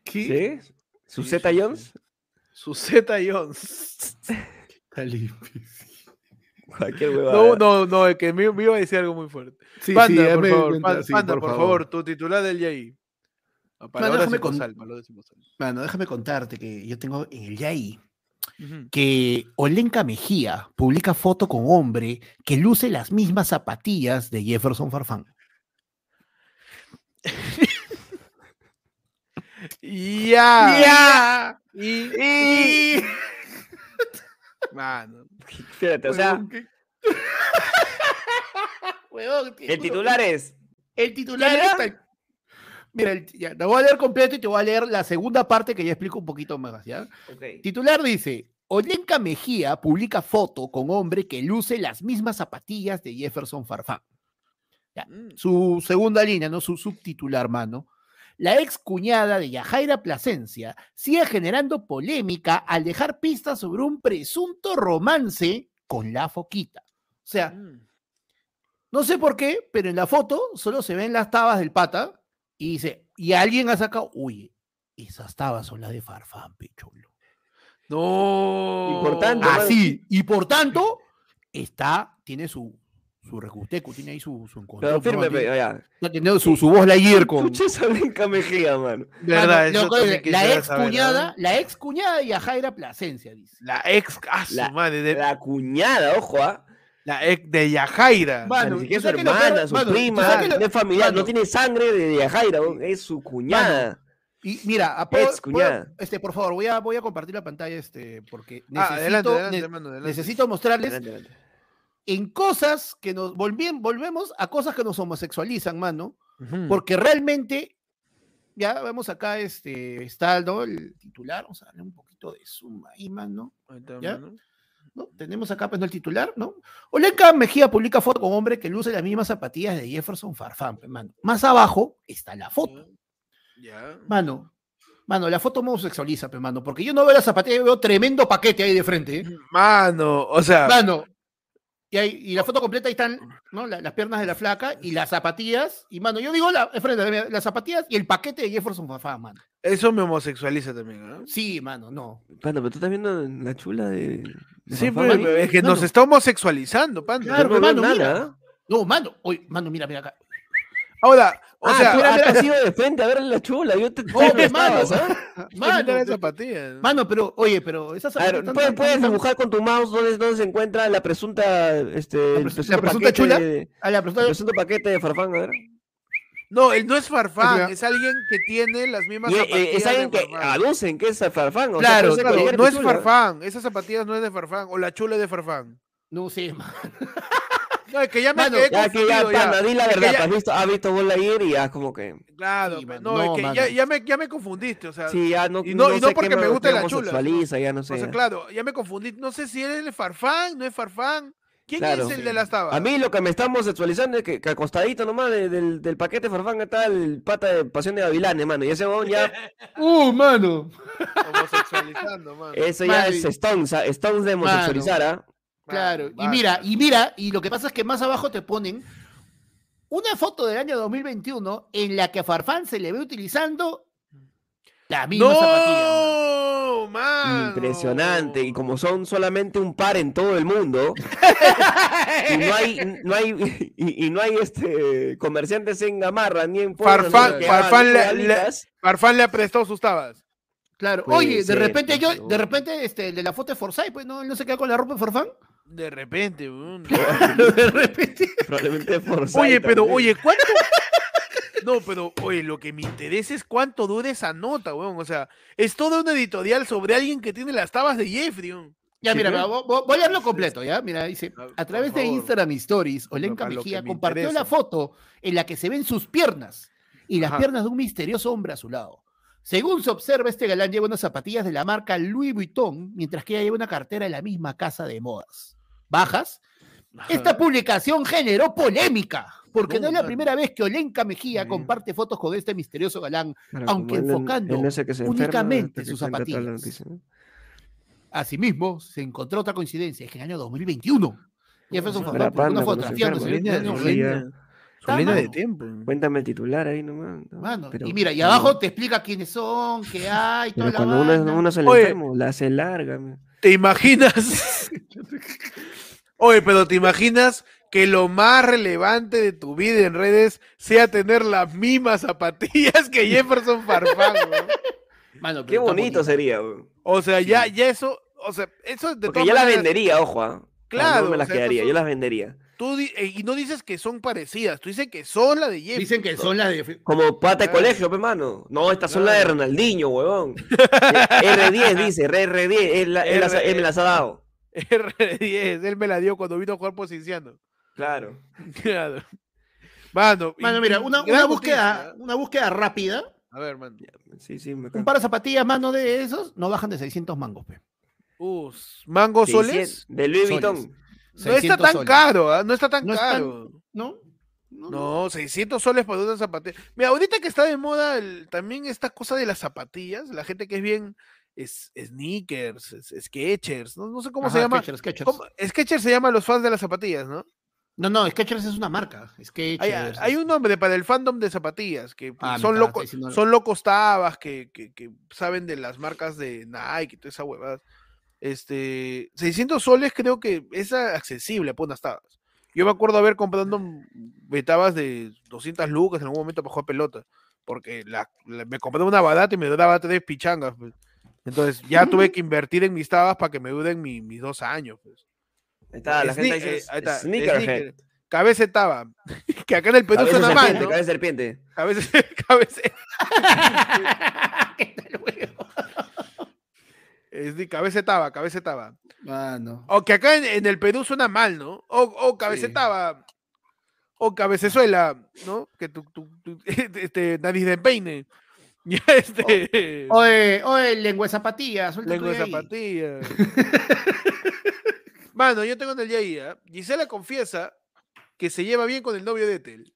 ¿Qué? ¿Sí? ¿Su Sí, Zeta sí, sí. Jones? Su Z Jones. Está limpio. Cualquier No, huevada. no, no, es que me, me iba a decir algo muy fuerte. Sí, Panda, ya por favor, cuenta, Panda, sí, Panda, por, favor. tu titular del YAI. Ah, Mano, déjame con-. Mano, déjame contarte que yo tengo en el YAI Ujú. que Olenka Mejía publica foto con hombre que luce las mismas zapatillas de Jefferson Farfán. Ya. Y, Mano. Fíjate, o sea, el titular es. El titular está- Mira, el- ya, te voy a leer completo y te voy a leer la segunda parte que ya explico un poquito más, ¿ya? Titular dice, Olenka Mejía publica foto con hombre que luce las mismas zapatillas de Jefferson Farfán. Mm. Su segunda línea, ¿no? Su subtitular, mano. La ex cuñada de Yajaira Plasencia sigue generando polémica al dejar pistas sobre un presunto romance con la foquita. O sea, Mm. no sé por qué, pero en la foto solo se ven las tabas del pata y dice, y alguien ha sacado, uy, esas tabas son las de Farfán, pecholo. No. Importante, mano. Así, y por tanto, está, tiene su, su rejusteco, tiene ahí su, su Pero firme, ¿no? pe- ya. Está teniendo su, su voz Lightyear con... Escucha esa Blanca Mejía, mano. De verdad, Mano, también la quisiera ex saber, cuñada, la ex cuñada de Yajaira Plasencia, dice. La ex. Ah, su La- madre. De, La cuñada, ojo, ¿ah? la ex de Yajaira. Mano, Ni siquiera ¿tú su que hermana, su mano, ¿tú prima, que lo- no es familiar, no tiene sangre de Yajaira, es su cuñada. Y mira, a- cuñada. puedo- este, por favor, voy a, voy a compartir la pantalla, este, porque necesito, Ah, adelante, adelante, ne- hermano, adelante. necesito mostrarles Adelante, adelante. En cosas que nos volvien- volvemos a cosas que nos homosexualizan, mano, porque realmente, ya vemos acá, este, está ¿no? el titular, vamos a darle un poquito de zoom ahí, mano. ¿Ya? ¿no? Tenemos acá pues, ¿no? el titular, ¿no? Olenka Mejía publica foto con hombre que luce las mismas zapatillas de Jefferson Farfán, pues, mano. Más abajo está la foto. Ya. Mano, mano, la foto me homosexualiza, pues, mano, porque yo no veo la zapatilla, yo veo tremendo paquete ahí de frente, ¿eh? Mano, o sea. Mano, y, ahí- y la foto completa ahí están, ¿no? La- las piernas de la flaca y las zapatillas, y mano, yo digo la, de frente, mira, las zapatillas y el paquete de Jefferson Farfán, mano. Eso me homosexualiza también, ¿no? Sí, mano, no. Panda, pero tú estás viendo la chula de. de Sí, ahí? es que Mano. nos está homosexualizando, panda. Claro, no veo mano, nada, mira. No, mano, oye, mano, mira, mira acá. Ahora, o ah, sea, tú has ido de frente a ver la chula. Yo te. Mano, ¿ah? Mano, zapatillas. Mano, pero, oye, pero esas A ver, zapatillas ¿puedes, puedes dibujar con tu mouse dónde, dónde se encuentra la presunta. Este, el la presunta chula? de- a la el persona- presunto paquete de Farfán, a ver. No, él no es. Farfán, es alguien que tiene las mismas Y, eh, zapatillas es alguien de que aducen que es Farfán. o Claro, no es. Farfán, esas zapatillas no es de Farfán, o la chula es de Farfán. No sé, man. No, es que ya me Mano, quedé Ya que ya, pana, di la verdad, ya- has visto, has visto Bola ayer y ya como que... Claro, Sí, no, no, es que ya, ya me, ya me confundiste, o sea, Sí, ya no, y no- y no porque me me guste la chula, ¿no? homosexualiza, ya no sé. o sea, claro, ya me confundí, no sé si él es Farfán, no es Farfán. ¿Quién Claro. es el de las tabas? A mí lo que me está homosexualizando es que, que acostadito nomás de- del, del paquete Farfán está el pata de Pasión de Gavilanes, mano. Y ese huevón ya, Uh, mano. Homosexualizando, mano. eso ya Mano, es Stones. Stones de homosexualizar, ¿ah? Claro. Y mira, y mira, y lo que pasa es que más abajo te ponen una foto del año 2021 en la que a Farfán se le ve utilizando la misma zapatilla. ¡No! ¡Mano! Impresionante. Y como son solamente un par en todo el mundo, y no hay, no hay, y, y no hay este comerciantes en Gamarra ni en Farfán- Farfán le- Farfán le ha prestado sus tabas. Claro. Puede Oye, de repente pues, yo, de repente, este, el de la foto de Forsyth, pues no, él no se queda con la ropa de Farfán. De repente, weón. de repente. probablemente Forsyth Oye, pero, también. oye, ¿cuánto? No, pero, oye, lo que me interesa es cuánto dura esa nota, weón. O sea, es toda una editorial sobre alguien que tiene las tabas de Jeffrey, weón. Ya, mira, voy a leerlo completo, ¿ya? Mira, dice, A- a través de. Instagram Stories, Olenka Mejía me compartió la foto en la que se ven sus piernas y las Ajá. piernas de un misterioso hombre a su lado. Según se observa, este galán lleva unas zapatillas de la marca Louis Vuitton, mientras que ella lleva una cartera de la misma casa de modas. ¿Bajas? Esta publicación generó polémica, porque no, No, es la primera vez que Olenka Mejía comparte fotos con este misterioso galán. Claro, aunque no- enfocando no enferma, únicamente sus zapatillas. ¿no? Asimismo, se encontró otra coincidencia, es que en el año 2021, Jefferson la publicó una fotografía ¿no? de tiempo. Cuéntame el titular ahí nomás. ¿no? Mano, Pero- y mira, y abajo te explica quiénes son, qué hay, toda Pero la cuando uno, uno se le enfermo, la hace larga. me- ¿Te imaginas? Oye, pero ¿te imaginas que lo más relevante de tu vida en redes sea tener las mismas zapatillas que Jefferson Farfán? Mano, Qué bonito sería. weón. O sea, ya, ya eso, o sea, eso de Porque todas yo las vendería, ojo. ¿ah? O sea, Claro, No me o las sea, quedaría, son- yo las vendería. tú di- eh, y no dices que son parecidas, tú dices que son la de Jefferson. Dicen que son las de. Como pata de Claro. colegio, pe mano. No, estas son las de Claro. Ronaldinho, huevón. R10 dice, R10, él, las- él me las ha dado. R10, él me la dio cuando vino a jugar por Cinciano. Claro. Claro. Mano, y- Mano, mira, una, una búsqueda, noticia. una búsqueda rápida. A ver, mano. Sí, sí, me Un par de zapatillas, mano, de esos, no bajan de 600 mangos, pe. Uh, ¿Mango Sí, soles? De Louis. Vuitton. No está 600 tan soles. caro, ¿ah? No está tan No es tan- caro. ¿No? No, No, 600 soles por una zapatilla. Mira, ahorita que está de moda el- también esta cosa de las zapatillas, la gente que es bien es, sneakers, es- Skechers, no, no sé cómo se llama. Skechers se llama a los fans de las zapatillas, ¿no? No, no, Skechers es una marca. Skechers. Hay, hay un nombre para el fandom de zapatillas, que Ah, son, locos, diciendo- son locos tabas, que, que- que saben de las marcas de Nike y toda esa huevada. Este, 600 soles creo que es accesible por unas tabas. Yo me acuerdo haber comprando tabas de 200 lucas en algún momento para jugar pelota, porque la, la- me compré una barata y me daba tres pichangas. pues. Entonces ya tuve que invertir en mis tabas para que me duren mi- mis dos años. pues. Ahí está, la Sne- gente eh, dice ahí está, Sneakerhead. sneaker. Cabeza de taba. que acá en el Perú suena mal, serpiente, ¿no? cabeza serpiente. Cabeza, cabeza, ¿Qué tal, huevo? es de cabeza de taba, cabeza de taba. Mano. O que acá en, en el Perú suena mal, ¿no? O, o cabecetaba. O cabecezuela, ¿no? Que tu, tu, tu- este, nariz de peine. Ya este. Oye, oye, lengua de zapatilla, suelta lengua de zapatilla. Mano, yo tengo en el día ahí, ¿ah? Gisela confiesa que se lleva bien con el novio de Ethel.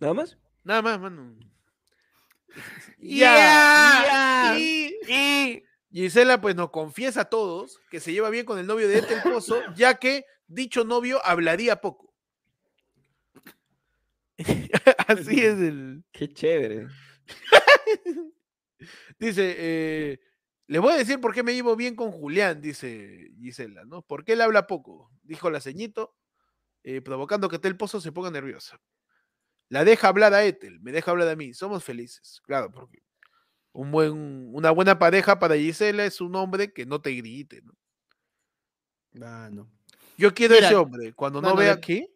¿Nada más? Nada más, mano. Ya, Y, y Gisela pues nos confiesa a todos que se lleva bien con el novio de Ethel Pozo, ya que dicho novio hablaría poco. Así es el... Qué chévere. Dice, eh, les voy a decir por qué me llevo bien con Julián, dice Gisela, ¿no? Porque él habla poco, dijo la ceñito, eh, provocando que Ethel Pozo se ponga nerviosa. La deja hablar a Ethel, me deja hablar a mí, somos felices, claro, porque un buen, una buena pareja para Gisela es un hombre que no te grite, ¿no? Mano. Yo quiero Mira, ese hombre, cuando no mano, vea aquí,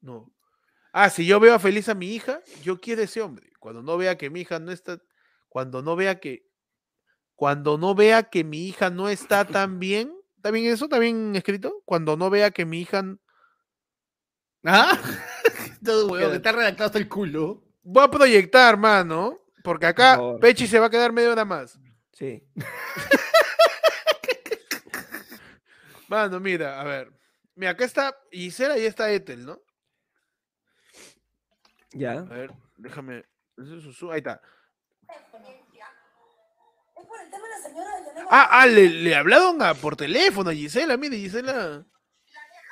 no. Ah, si yo veo feliz a mi hija, yo quiero ese hombre. Cuando no vea que mi hija no está, cuando no vea que, cuando no vea que mi hija no está tan bien, ¿está bien eso? ¿Está bien escrito? Cuando no vea que mi hija, ¿Ah? Todo Queda- que está redactado hasta el culo. voy a proyectar, mano, porque acá favor. Pechi se va a quedar media hora más. Sí. Mano, mira, a ver. Mira, acá está Gisela y está Ethel, ¿no? Ya. A ver, déjame. ese es su- su- Ahí está. Es por el tema de la señora de Yanela Ah, ah, le, le hablaron a, por teléfono a Gisela, mire, Gisela.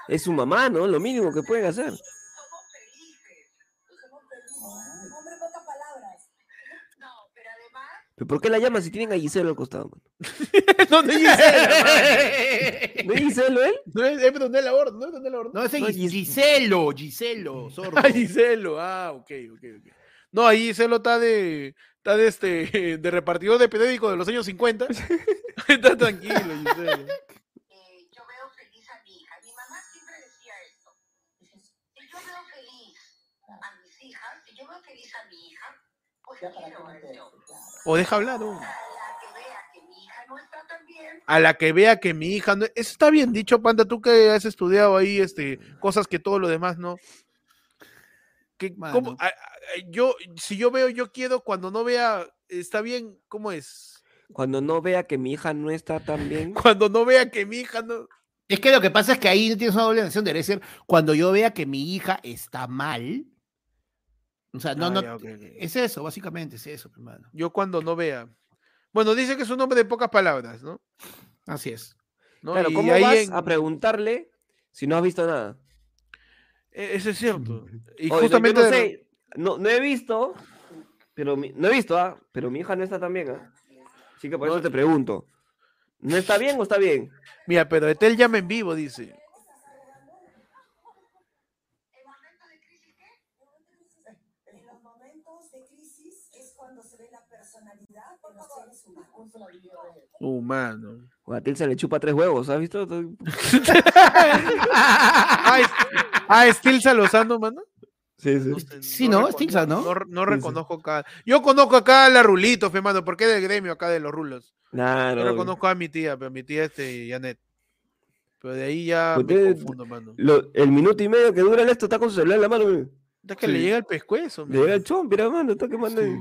Es su mamá, ¿no? Lo mínimo que pueden hacer. ¿Pero por qué la llaman si tienen a Giselo al costado, mano? no, no es Gisela, mano. ¿No es Giselo él? No es, es Donella Horta, no es Donella Horta. No, ese No, es Gis- Giselo, Giselo, sordo. Ah, Giselo, ah, ok, ok, ok. No, ahí Giselo está de, está de este, de repartidor de periódico de los años 50. está tranquilo, Giselo. eh, yo veo feliz a mi hija. Mi mamá siempre decía esto. Si yo veo feliz a mis hijas, si yo veo feliz a mi hija, pues quiero hombre. O deja hablar, ¿no? A la que vea que mi hija no está tan bien, A la que vea que mi hija no. Eso está bien dicho, Panda, tú que has estudiado ahí este, cosas que todo lo demás no. Que, ¿cómo? Mano. A- a- yo, si yo veo, yo quiero, cuando no vea, está bien, ¿cómo es? Cuando no vea que mi hija no está tan bien. Cuando no vea que mi hija no. Es que lo que pasa es que ahí tienes una doble negación, debe ser cuando yo vea que mi hija está mal. O sea, no, Ah, no. ya. Es eso, básicamente, es eso, hermano. Yo cuando no vea. Bueno, dice que es un hombre de pocas palabras, ¿no? Así es. ¿No? Claro, Y ¿cómo ahí vas en- a preguntarle si no has visto nada? e- Eso es cierto. Y Oye, justamente. no, sé, no, no he visto, pero mi- no he visto, ¿ah? Pero mi hija no está tan bien, ¿ah? Así que por No, eso te pregunto. ¿No está bien o está bien? Mira, pero Etel llama en vivo, dice. ¿en momentos de crisis qué? En los momentos de crisis es cuando se ve la personalidad de los seres humanos. Humano. O a Til se le chupa tres huevos, ¿has visto? ah, es, ah, Lozano, mano. Sí, sí. No Sí, ¿no? Es reco- Tilsa, ¿no? No, no Sí, sí. reconozco acá. Yo conozco acá a la Rulito, fe, mano, porque es del gremio acá de los rulos. Nah, Yo no, reconozco a mi tía, pero mi tía este, Janet. Pero de ahí ya me confundo, mano. lo- el minuto y medio que dura el esto está con su celular en la mano. Es que le llega el pescuezo, Le llega el chomp, mira, mano, está quemando ahí.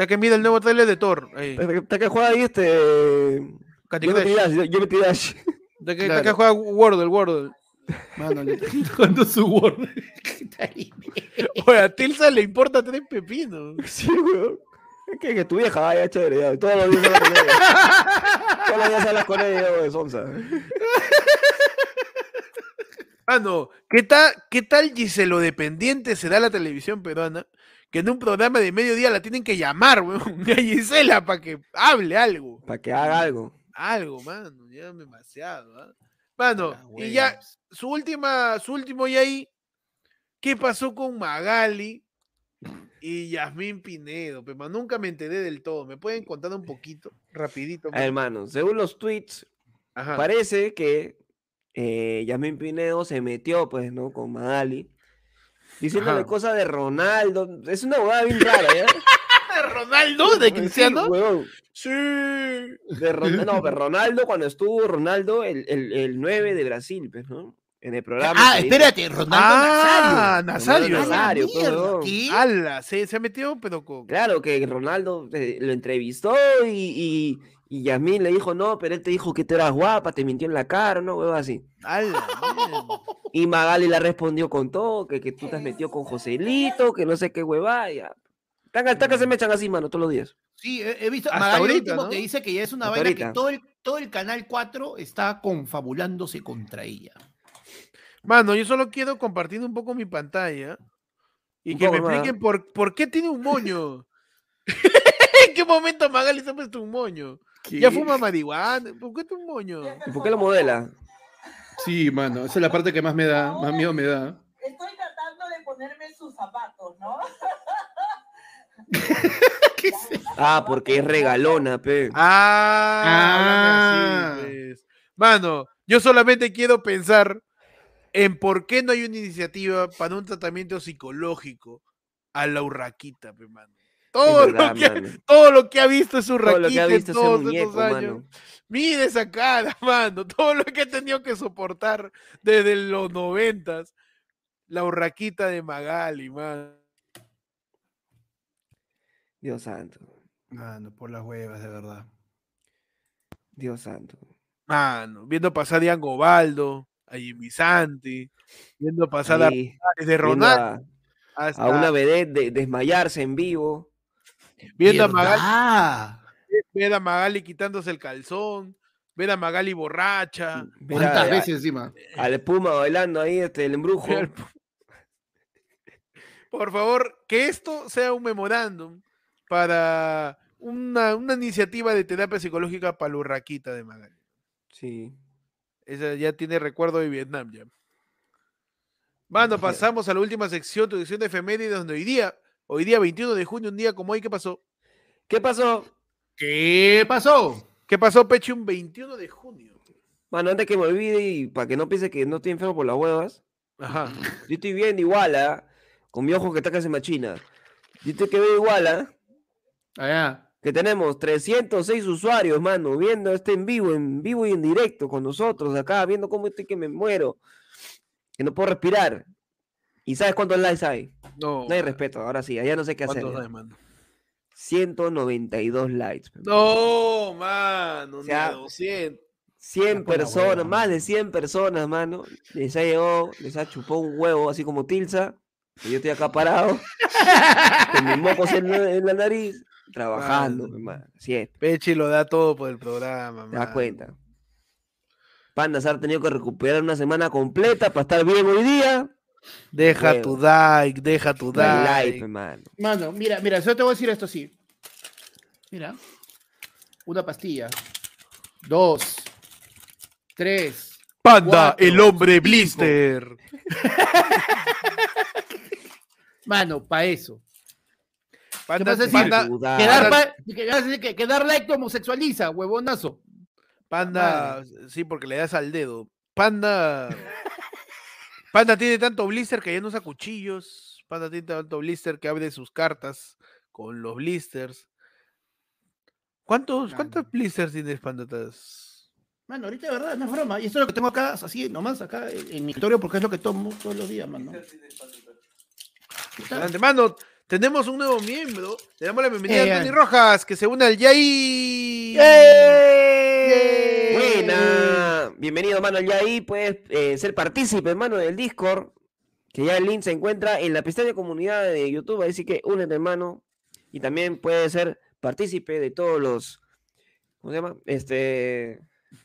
Está que mira el nuevo trailer de Thor. Ahí. Está que- juega ahí este. Yo Crush. dash, yo-. Está que, está Claro. que juega Wordle, Wordle. Mano, le está jugando su Word. Está ahí. Oye, a Tilsa le importa tres pepinos. Sí, weón. Es que, que tu vieja vaya chévere, ya. Todos los días hablas con ella. Todos los días hablas con ella, weón, sonsa. Ah, no. ¿Qué tal, ¿Qué tal Giselo dependiente será la televisión peruana? Que en un programa de mediodía la tienen que llamar, weón, a Gisela para que hable algo. Para que haga algo. Algo, mano. Ya demasiado, ¿ah? Mano, La y ya, su última, su último y ahí, ¿qué pasó con Magali y Yasmín Pinedo? Pero nunca me enteré del todo. ¿Me pueden contar un poquito? Rapidito. Ver, hermano, según los tweets, Ajá. parece que eh, Yasmín Pinedo se metió, pues, ¿no? Con Magali. Diciéndole cosas de Ronaldo. Es una abogada bien rara, ¿ya? Ronaldo de Sí, Cristiano. Sí. De Ron- no, pero Ronaldo, cuando estuvo Ronaldo, el, el, el 9 de Brasil, pues, ¿no? En el programa. Ah, espérate, Ronaldo Ah, Nazario. Nazario. Ronaldo ¡A la Nazario. Ala, se, se ha metido, pero con. Claro que Ronaldo eh, lo entrevistó y, y, y Yasmín le dijo, no, pero él te dijo que tú eras guapa, te mintió en la cara, ¿no? Huevo así. Y Magali le respondió con todo, que, que tú te has metido con Joselito, que no sé qué huevada, ya. Tan al que se me echan así, mano, todos los días. Sí, he, he visto. Hasta Magali ahorita, ¿no? que dice que ya es una Hasta vaina ahorita. que todo el, todo el canal 4 está confabulándose contra ella. Mano, yo solo quiero compartir un poco mi pantalla y Un que me poco expliquen por, por qué tiene un moño. ¿En qué momento Magali se ha puesto un moño? Ya fuma marihuana. ¿Por qué un moño? ¿Y por qué lo modela? Sí, mano, esa es la parte que más me da, más miedo me da. Estoy tratando de ponerme sus zapatos, ¿no? Ah, porque es regalona, pe. Ah, Ah. pues. Mano, yo solamente quiero pensar en por qué no hay una iniciativa para un tratamiento psicológico a la urraquita, pe, mano. Todo, verdad, lo que, mano. todo lo que ha visto es lo que ha visto ese todos muñeco, estos años. mano. Mire esa cara, mano. Todo lo que ha tenido que soportar desde los noventas. La urraquita de Magali, mano. Dios santo. Mano, por las huevas, de verdad. Dios santo. Mano, viendo pasar a Dian Gobaldo, a Jimmy Santi, viendo pasar a viendo Ronaldo a, hasta a una vedette de- desmayarse en vivo. Viendo a Magali, ver a Magali quitándose el calzón, ver a Magali borracha. ver ¿Cuántas a- veces encima? Al Puma bailando ahí, este, el embrujo. Por favor, que esto sea un memorándum para una, una iniciativa de terapia psicológica para la urraquita de Magali. Sí. Esa ya tiene recuerdo de Vietnam ya. Mano, pasamos a la última sección, tu sección de efemérides, donde hoy día, hoy día 21 de junio, un día como hoy, ¿qué pasó? ¿Qué pasó? ¿Qué pasó? ¿Qué pasó, Peche, un 21 de junio? Mano, antes que me olvide y para que no piense que no estoy enfermo por las huevas, Ajá. yo estoy viendo igual, ¿ah? Con mi ojo que está casi machina. Yo estoy que veo igual, ¿ah? Allá. Que tenemos 306 usuarios, mano, viendo este en vivo, en vivo y en directo con nosotros acá, viendo cómo estoy que me muero, que no puedo respirar. ¿Y sabes cuántos likes hay? No. No hay respeto, ahora sí, allá no sé qué hacer. ¿Cuántos hay, mano? 192 likes. No, mano, O sea, 200. 100 por la personas, hueva, más de 100 personas, mano. Les ha llegado, les ha chupado un huevo, así como Tilsa. Y yo estoy acá parado, con mis mocos en la, en la nariz, trabajando, Mano. hermano. Así es, Peche lo da todo por el programa, te das mano. cuenta. Panda se ha tenido que recuperar una semana completa para estar bien hoy día. Deja Huevo. tu like, deja tu like, like. hermano. Mano, mira, mira, yo te voy a decir esto así. Mira. Una pastilla. Dos. Tres. Panda, Cuatro, el hombre cinco. blister. Mano, para eso. Panda, vas a decir? Panda- Ayuda. Que dar, Ahora- pa- que, que- que- que dar like te homosexualiza, huevonazo. Panda, sí, porque le das al dedo. Panda. Panda tiene tanto blister que ya no usa cuchillos. Panda tiene tanto blister que abre sus cartas con los blisters. ¿Cuántos, ¿Cuántos blisters tienes, Pandatas? Mano, ahorita de verdad, no es broma. Y esto es lo que tengo acá, así, nomás acá en, en mi escritorio, porque es lo que tomo todos los días, mano. Adelante, mano. Tenemos un nuevo miembro. Le damos la bienvenida Eh, a Tony eh. Rojas, que se une al Yay. Buena. Bienvenido, mano. Ya ahí puedes eh, ser partícipe, hermano, del Discord. Que ya el link se encuentra en la pestaña comunidad de YouTube. Así que únete, hermano. Y también puedes ser partícipe de todos los. ¿Cómo se llama? Este.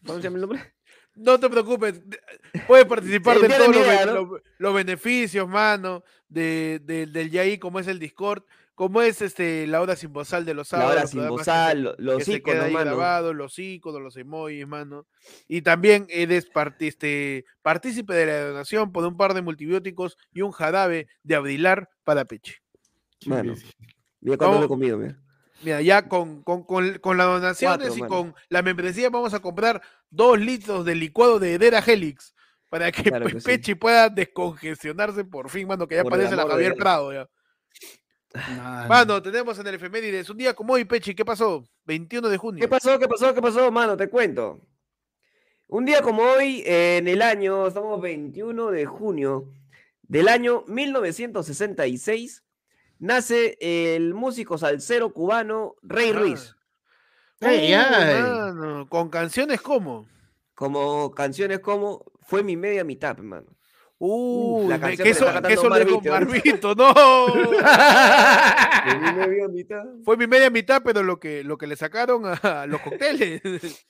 ¿Cómo se llama el nombre? No te preocupes, de- puedes participar de todos los, idea, be- ¿no? los- los beneficios, mano, de, de- del YAI, como es el Discord, como es este la hora sin bozal de los La sábados. hora los sin bozal, lo- los iconos, mano. grabado, los iconos, los emojis, mano. Y también eres este, partícipe de la donación por un par de multibióticos y un jarabe de Abrilar para Peche. Mano. Mira cuánto me he comido, mira. Mira, ya con, con, con, con las donaciones Cuatro, y mano. con la membresía vamos a comprar dos litros de licuado de Hedera Helix para que Claro Pe- que sí. Pechi pueda descongestionarse por fin, mano, que ya Por parece la Javier. Prado ya. Mano. Mano, tenemos en el efemérides un día como hoy, Pechi, ¿qué pasó? 21 de junio. ¿Qué pasó? ¿Qué pasó? ¿Qué pasó, mano? Te cuento. Un día como hoy, eh, en el año, estamos 21 de junio del año 1966, nace el músico salsero cubano Rey Ah. Ruiz. Uh, ay. mano, con canciones como. Como canciones como Fue mi media mitad, hermano. Uh, la canción que eso, que eso Marvito ahorita. Marvito, no. Fue mi media mitad. Fue mi media mitad, pero lo que, lo que le sacaron a los cócteles.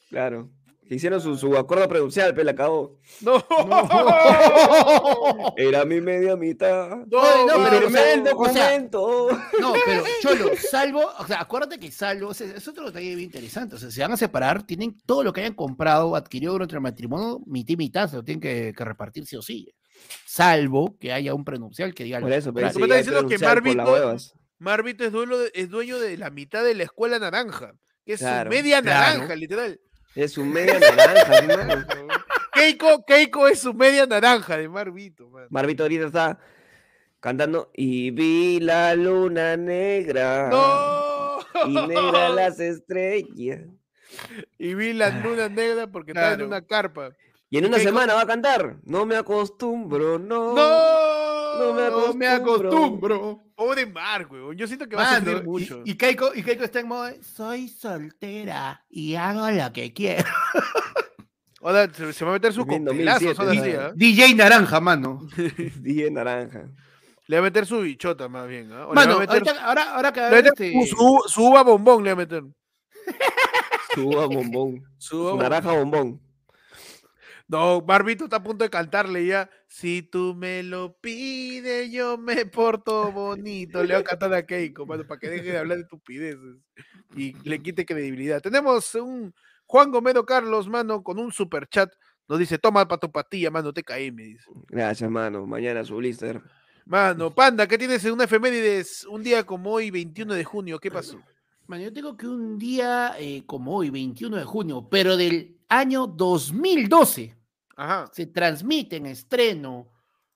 Claro. Que hicieron su, su acuerdo pronuncial, pero la acabó. No. Era mi media mitad. No, no, Y pero, o sea, el o sea, documento. No, pero Cholo, salvo, o sea, acuérdate que salvo, es, es otro detalle bien interesante. O sea, se van a separar, tienen todo lo que hayan comprado, adquirido durante el matrimonio, mitad y mitad, se lo tienen que, que repartir sí o sí. Salvo que haya un prenupcial que diga Por eso, pero sí, está diciendo que Marvito-. Marvito es dueño, de, es dueño de la mitad de la escuela naranja, que es Claro, su media claro. naranja, literal. Es un media naranja. Keiko, Keiko es su media naranja de Marvito, mano. Marvito ahorita está cantando y vi la luna negra. ¡No! Y negra las estrellas. Y vi las lunas negras porque estaba en una carpa. Y en una semana va a cantar. No me acostumbro, no. ¡No! no me No me acostumbro. Pobre Mar, weón. Yo siento que va a sufrir y- mucho. y, Keiko, y Keiko está en modo, soy soltera y hago lo que quiero. Ahora se, se va a meter su Bien, coctelazo, 2007, son así, mano. ¿ah? DJ Naranja, mano. Dije naranja. Le va a meter su bichota más bien, le Mano, meter, ahorita- ahora, ahora que le va a meter este, su, uva bombón, le va a meter. Su uva bombón. Su Su uva naranja bombón. No, Barbito está a punto de cantarle ya. Si tú me lo pides, yo me porto bonito. Le voy a cantar a Keiko, mano, para que deje de hablar de estupideces y le quite credibilidad. Tenemos un Juan Gomero Carlos, mano, con un super chat. Nos dice, toma para tu patilla, mano, te caí, me dice. Gracias, mano. Mañana su blister. Mano, Panda, ¿qué tienes en una efemérides un día como hoy, 21 de junio? ¿Qué pasó? Mano, yo tengo que un día eh, como hoy, 21 de junio, pero del año 2012, Ajá. se transmite en estreno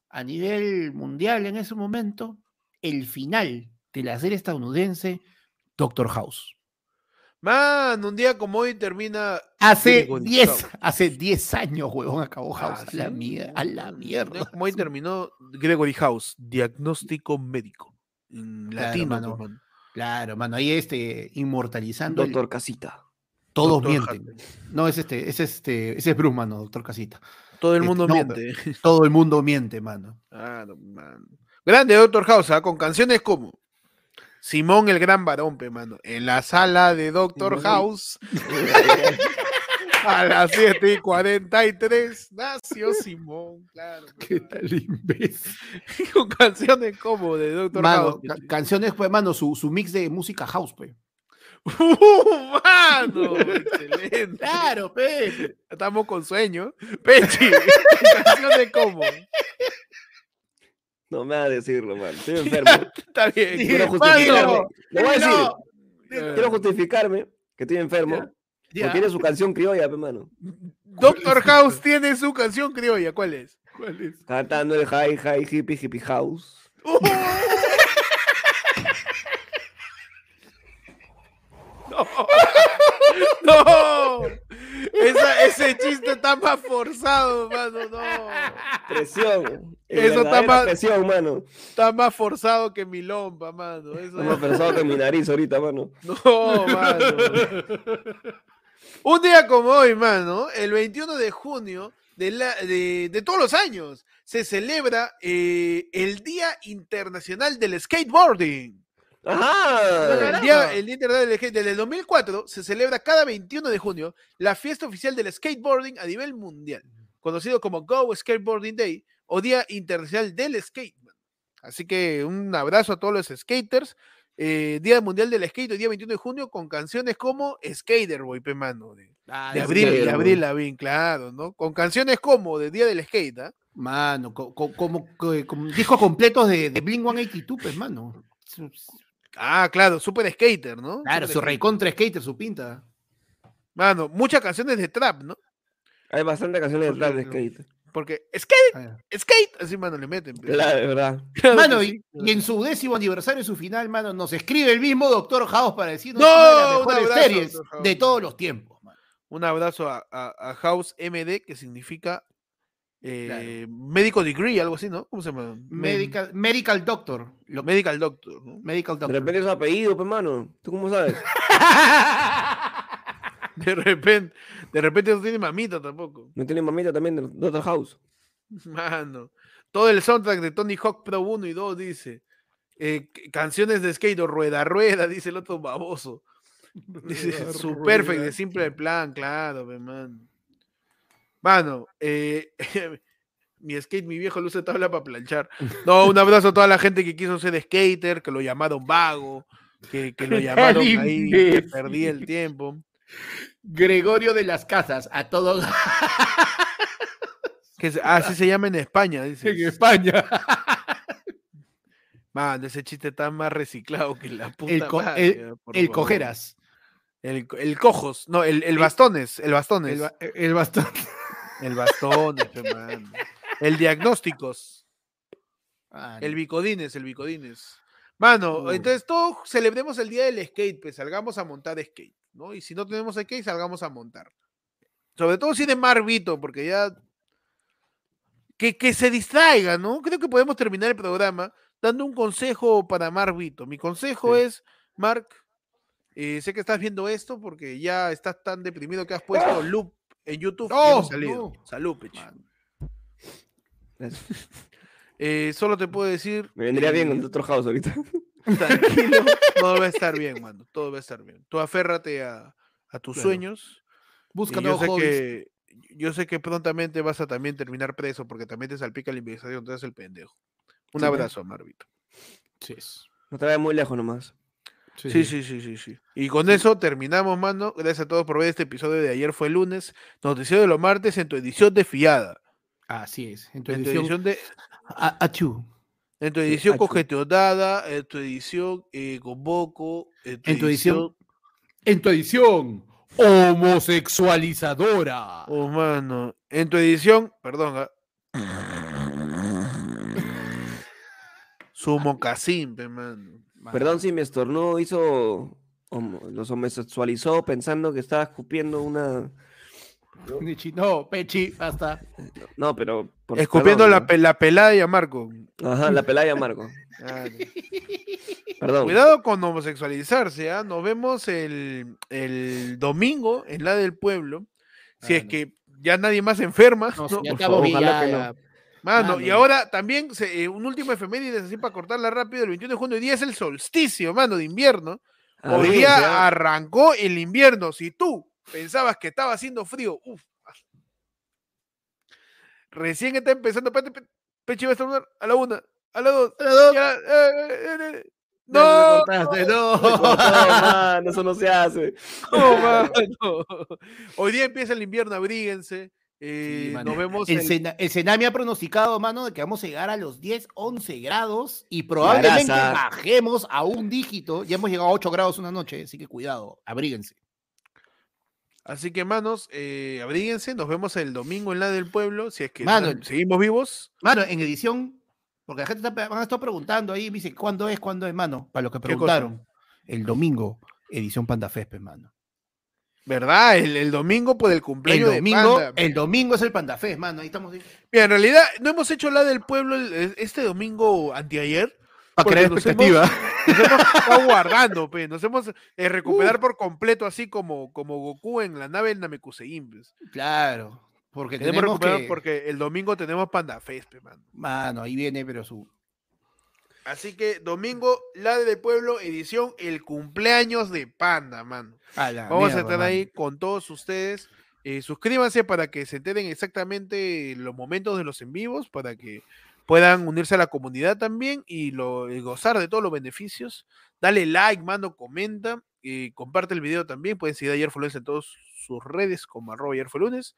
a nivel mundial en ese momento el final de la serie estadounidense Doctor House. Mano, un día como hoy termina. Hace Gregory 10, House. hace 10 años, huevón, acabó House. Ah, a la mierda, a la Un mierda. día como hoy terminó Gregory House, diagnóstico médico. En Claro, latino, mano. mano. Claro, mano, ahí este, inmortalizando. el- Doctor Casita. Todos Doctor mienten. No, es este, es este, ese es Bruce, mano, doctor Casita. Todo el Este, mundo no, miente. Todo el mundo miente, mano. Ah, no, mano. Grande Doctor House, ¿ah? con canciones como Simón el Gran Varón, pe, mano. En la sala de Doctor House, a las 7 y 43, nació Simón, claro. ¿Qué tal imbécil? Con canciones como de Doctor Mano, House. ca- canciones, pues, mano, su, su mix de música house, pues. ¡Uh, mano! Excelente. Claro, pe. Estamos con sueño. Pechi, canciones como. No me va a decirlo, mano. Estoy enfermo. Está bien. Quiero justificarme. Lo voy a decir. no. Quiero justificarme que estoy enfermo. Ya. Porque tiene su canción criolla, pe, mano. Doctor House tiene su canción criolla. ¿Cuál es? ¿Cuál es? Cantando el hi, hi, hippie, hippie house. ¡Uh! No. Esa- ese chiste está más forzado, mano. No. Presión. Eso está mal. presión, mano. Está más forzado que mi lompa, mano. Eso Está más pesado que mi nariz ahorita, mano. No, mano. Un día como hoy, mano, el 21 de junio de, la- de- de todos los años, se celebra eh, el Día Internacional del Skateboarding. Ajá. El Día, el Día Internacional del Skate, desde el 2004 se celebra cada 21 de junio la fiesta oficial del skateboarding a nivel mundial, conocido como Go Skateboarding Day o Día Internacional del Skate. Así que un abrazo a todos los skaters. eh, Día Mundial del Skate, día 21 de junio, con canciones como Skater Boy, pe mano, de, Ah, de Abril, de Abril claro, ¿no? Con canciones como de Día del Skate, ¿ah? Mano, co- co- como, co- como discos completos de, de Blink 182, pues, mano. Ah, claro, Super Skater, ¿no? Claro, Super su recontra skater, su pinta. Mano, muchas canciones de trap, ¿no? Hay bastantes canciones de trap de skate. Porque skate, Ah, skate, así, mano, le meten. pe. Claro, de verdad. Claro Mano, y, en su décimo aniversario, su final, mano, nos escribe el mismo Doctor House para decirnos ¡No! una de las mejores abrazo, series de todos los tiempos. mano. Un abrazo a, a- a House MD, que significa eh, médico degree, algo así, ¿no? ¿Cómo se llama? Me- Medical, medical Doctor. lo- medical doctor, ¿no? medical De Doctor. repente es su apellido, pues, mano. ¿Tú cómo sabes? De repente, de repente no tiene mamita tampoco. No tiene mamita también de Doctor House. Mano. Todo el soundtrack de Tony Hawk Pro 1 y 2 dice. eh, canciones de skate o rueda rueda, dice el otro baboso. Dice, su perfect de simple plan, claro, pe, mano. Eh, mi skate, mi viejo luce tabla para planchar. No, un abrazo a toda la gente que quiso ser skater, que lo llamaron vago, que, que lo llamaron ahí, que perdí el tiempo. Gregorio de las Casas, a todos Que se- así se llama en España, dice. en España. Man, ese chiste está más reciclado que la puta El, co- madre, el- ah, el cojeras. El, co- el cojos, no, el, el bastones, el bastones. El, ba- el bastón. El diagnósticos. Ah, El bicodines, el bicodines. Mano, Uy. entonces todos celebremos el día del skate, pues salgamos a montar skate, ¿no? Y si no tenemos skate, salgamos a montar. Sobre todo si de Marvito, porque ya. Que, que se distraiga, ¿no? Creo que podemos terminar el programa dando un consejo para Marvito. Mi consejo Sí. es, Mark, eh, sé que estás viendo esto porque ya estás tan deprimido que has puesto loop en YouTube. ¡No! hemos salido. no. Salud, Pech. Eh, solo te puedo decir. Me vendría bien eh, con otro house ahorita. Tranquilo, todo va a estar bien, mano. Todo va a estar bien. Tú aférrate a, a tus Claro. sueños. Busca yo nuevos sé hobbies. que yo sé que prontamente vas a también terminar preso porque también te salpica la investigación, entonces el pendejo. Un Sí, abrazo, Marvito. Sí, es. No te vayas muy lejos nomás. Sí, sí, sí, sí, sí. Y con eso terminamos, mano. Gracias a todos por ver este episodio de ayer fue lunes. Noticiero de los martes en tu edición de fiada. Así es. En tu En tu edición. edición de, a- en tu edición congestionada, en tu edición eh, con Boco, en tu, En tu edición En tu edición. Homosexualizadora. Oh, mano. En tu edición, perdón. ah. Su mocasín, pe, Perdón si mi estornudo hizo. homo- los homosexualizó pensando que estaba escupiendo una. No, Pechi, basta. No, pero. por- Escupiendo perdón, la, ¿no? pe- la pelada de Marco. Ajá, la pelaya, Marco. Perdón. Cuidado con homosexualizarse, ¿ah? Nos vemos el, el domingo en la del pueblo. Si es que ya nadie más enferma. No, ¿no? señor por favor, ojalá que no. Mano, y ahora también se- eh, un último efemérides así para cortarla rápido. El 21 de junio, hoy día es el solsticio, mano, de invierno. Hoy Abríguense, día ¿ah? arrancó el invierno. Si tú pensabas que estaba haciendo frío, uff. Recién está empezando. Pe- Pechi va a estornudar a la una, a la dos. A la dos. ya, eh, eh, eh, eh. ¡No! no. No, mano, eso no se hace. no, mano. Hoy día empieza el invierno, abríguense. Eh, Sí, nos vemos El, el- Sena- el Senami ha pronosticado, mano, de que vamos a llegar a los 10, 11 grados y probablemente bajemos a un dígito. Ya hemos llegado a 8 grados una noche, así que cuidado, abríguense. Así que, manos, eh, abríguense. Nos vemos el domingo en la del pueblo. Si es que Mano, seguimos vivos. Mano, en edición, porque la gente está, van a estar preguntando ahí, me dice, ¿cuándo es? ¿Cuándo es, mano? Para los que preguntaron. El domingo, edición Panda Fest, pues, mano. ¿Verdad? El, el domingo por el El cumpleaños domingo, de Panda. el domingo es el Panda Fest, mano. Ahí estamos. Mira, en realidad no hemos hecho la del pueblo el- el- este domingo anteayer. Para crear expectativa. Nos hemos estado guardando, pe, nos hemos eh, recuperar por completo, así como, como Goku en la nave del Namekusein. pues. Claro. Porque tenemos que... porque el domingo tenemos Panda Fest, pe, mano. Mano, ahí viene, pero su... Así que domingo, la del pueblo, edición El cumpleaños de Panda, mano. a Vamos a estar mano. ahí con todos ustedes. Eh, suscríbanse para que se enteren exactamente los momentos de los en vivos, para que puedan unirse a la comunidad también y, lo, y gozar de todos los beneficios. Dale like, mando, comenta, y comparte el video también. Pueden seguir a Ayer fue lunes en todas sus redes como arroba ayer fue lunes.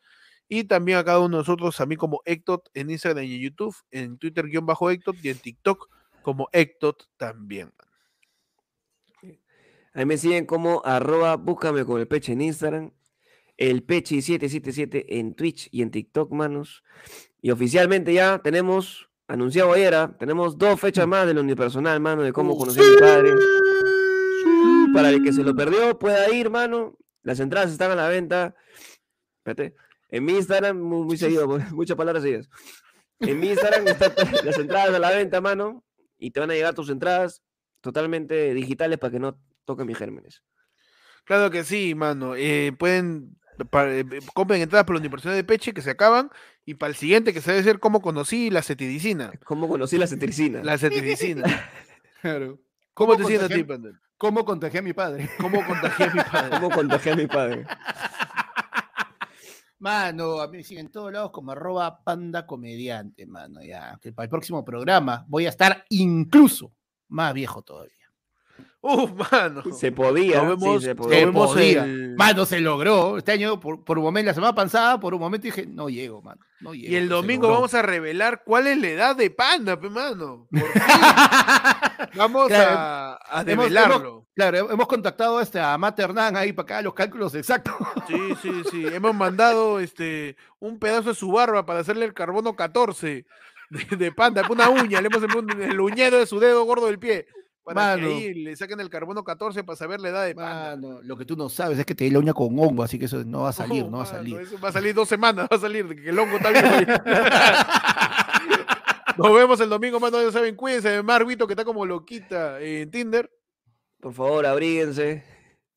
Y también a cada uno de nosotros, a mí como Ectot en Instagram y en YouTube, en Twitter guion bajo Ectot y en TikTok como Ectot también. Ahí me siguen como arroba, búscame con el peche en Instagram, el peche777 en Twitch y en TikTok, manos. Y oficialmente ya tenemos, anunciado ayer, ¿ah? tenemos dos fechas más del unipersonal, mano, de cómo conocí a mi padre. Para el que se lo perdió, pueda ir, mano. Las entradas están a la venta. Espérate. En mi Instagram, muy, muy seguido, muchas palabras seguidas. En mi Instagram están las entradas a la venta, mano. Y te van a llegar tus entradas totalmente digitales para que no toquen mis gérmenes. Claro que sí, mano. Eh, pueden pa- eh, compren entradas por la Universidad de Peche que se acaban y para el siguiente que se debe ser cómo conocí la cetiricina. ¿Cómo conocí la cetiricina? La cetiricina. Claro. ¿Cómo te sientes a ti, Pandel? ¿Cómo contagié a mi padre? ¿Cómo contagié a mi padre? ¿Cómo contagié a mi padre? Mano, a mí siguen en todos lados como arroba panda comediante, mano. Ya, que para el próximo programa voy a estar incluso más viejo todavía. Uf, mano. Se podía, sí, se podía. Se podía. el- Mano, se logró. Este año, por, por un momento, la semana pasada, por un momento dije, no llego, mano. No llego, Y el domingo vamos a revelar cuál es la edad de Panda, pe mano. Por. Vamos Claro, a, a hemos- develarlo. Claro, hemos contactado este, a Matt Hernán ahí para acá los cálculos exactos. Sí, sí, sí. Hemos mandado este un pedazo de su barba para hacerle el carbono 14 de, de Panda, una uña. Le hemos enviado el uñero de su dedo gordo del pie. Para Mano. que ahí le saquen el carbono 14 para saber la edad de Panda. Mano, lo que tú no sabes es que te di la uña con hongo, así que eso no va a salir, Oh, no va a salir. eso va a salir dos semanas, va a salir, que el hongo está bien. Nos vemos el domingo, mano. Ya saben, cuídense de Marvito, que está como loquita en Tinder. Por favor, abríguense.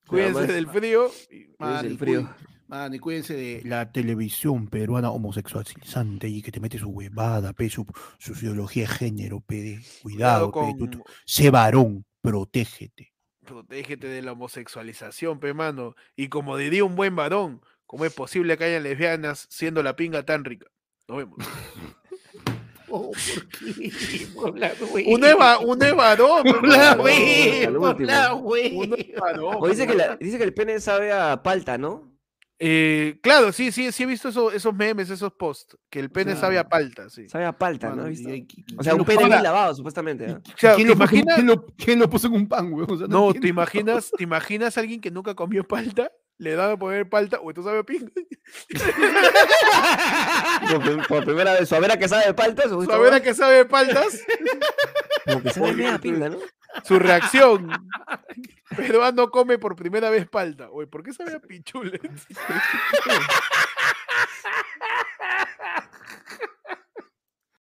Cuídense más. del frío. y- Mano, el frío. mano, y cuídense de la televisión peruana homosexualizante y que te mete su huevada, pe, su, su ideología de género, pe, de- cuidado, pe, con, tú- tú- sé varón, protégete. protégete de la homosexualización, pe mano. Y como diría un buen varón, ¿cómo es posible que hayan lesbianas siendo la pinga tan rica? Nos vemos. Oh, ¿por qué? Por la Un eva, un pe, Por la al por la O dice que, la- dice que el pene sabe a palta, ¿no? Eh, claro, sí, sí, sí he visto eso- esos memes, esos posts, que el pene sabe a palta, sí. Sabe a palta, ¿no? y- ¿Visto? y- y- O sea, ¿quién un pene bien lavado, supuestamente. ¿ah? O sea, ¿Quién ¿te lo, puso- imaginas? quién lo- quién lo puso en un pan, weón? O sea, No, ¿te entiendo. imaginas, ¿te imaginas a alguien que nunca comió palta? Le dan a poner palta, o esto sabe a pinga. Por, por primera vez, su a que sabe de palta. Su Saber a qué sabe de paltas, Como que sabe media pinga, ¿no? su reacción. Peruano come por primera vez palta. Oye, ¿por qué sabe a pichules?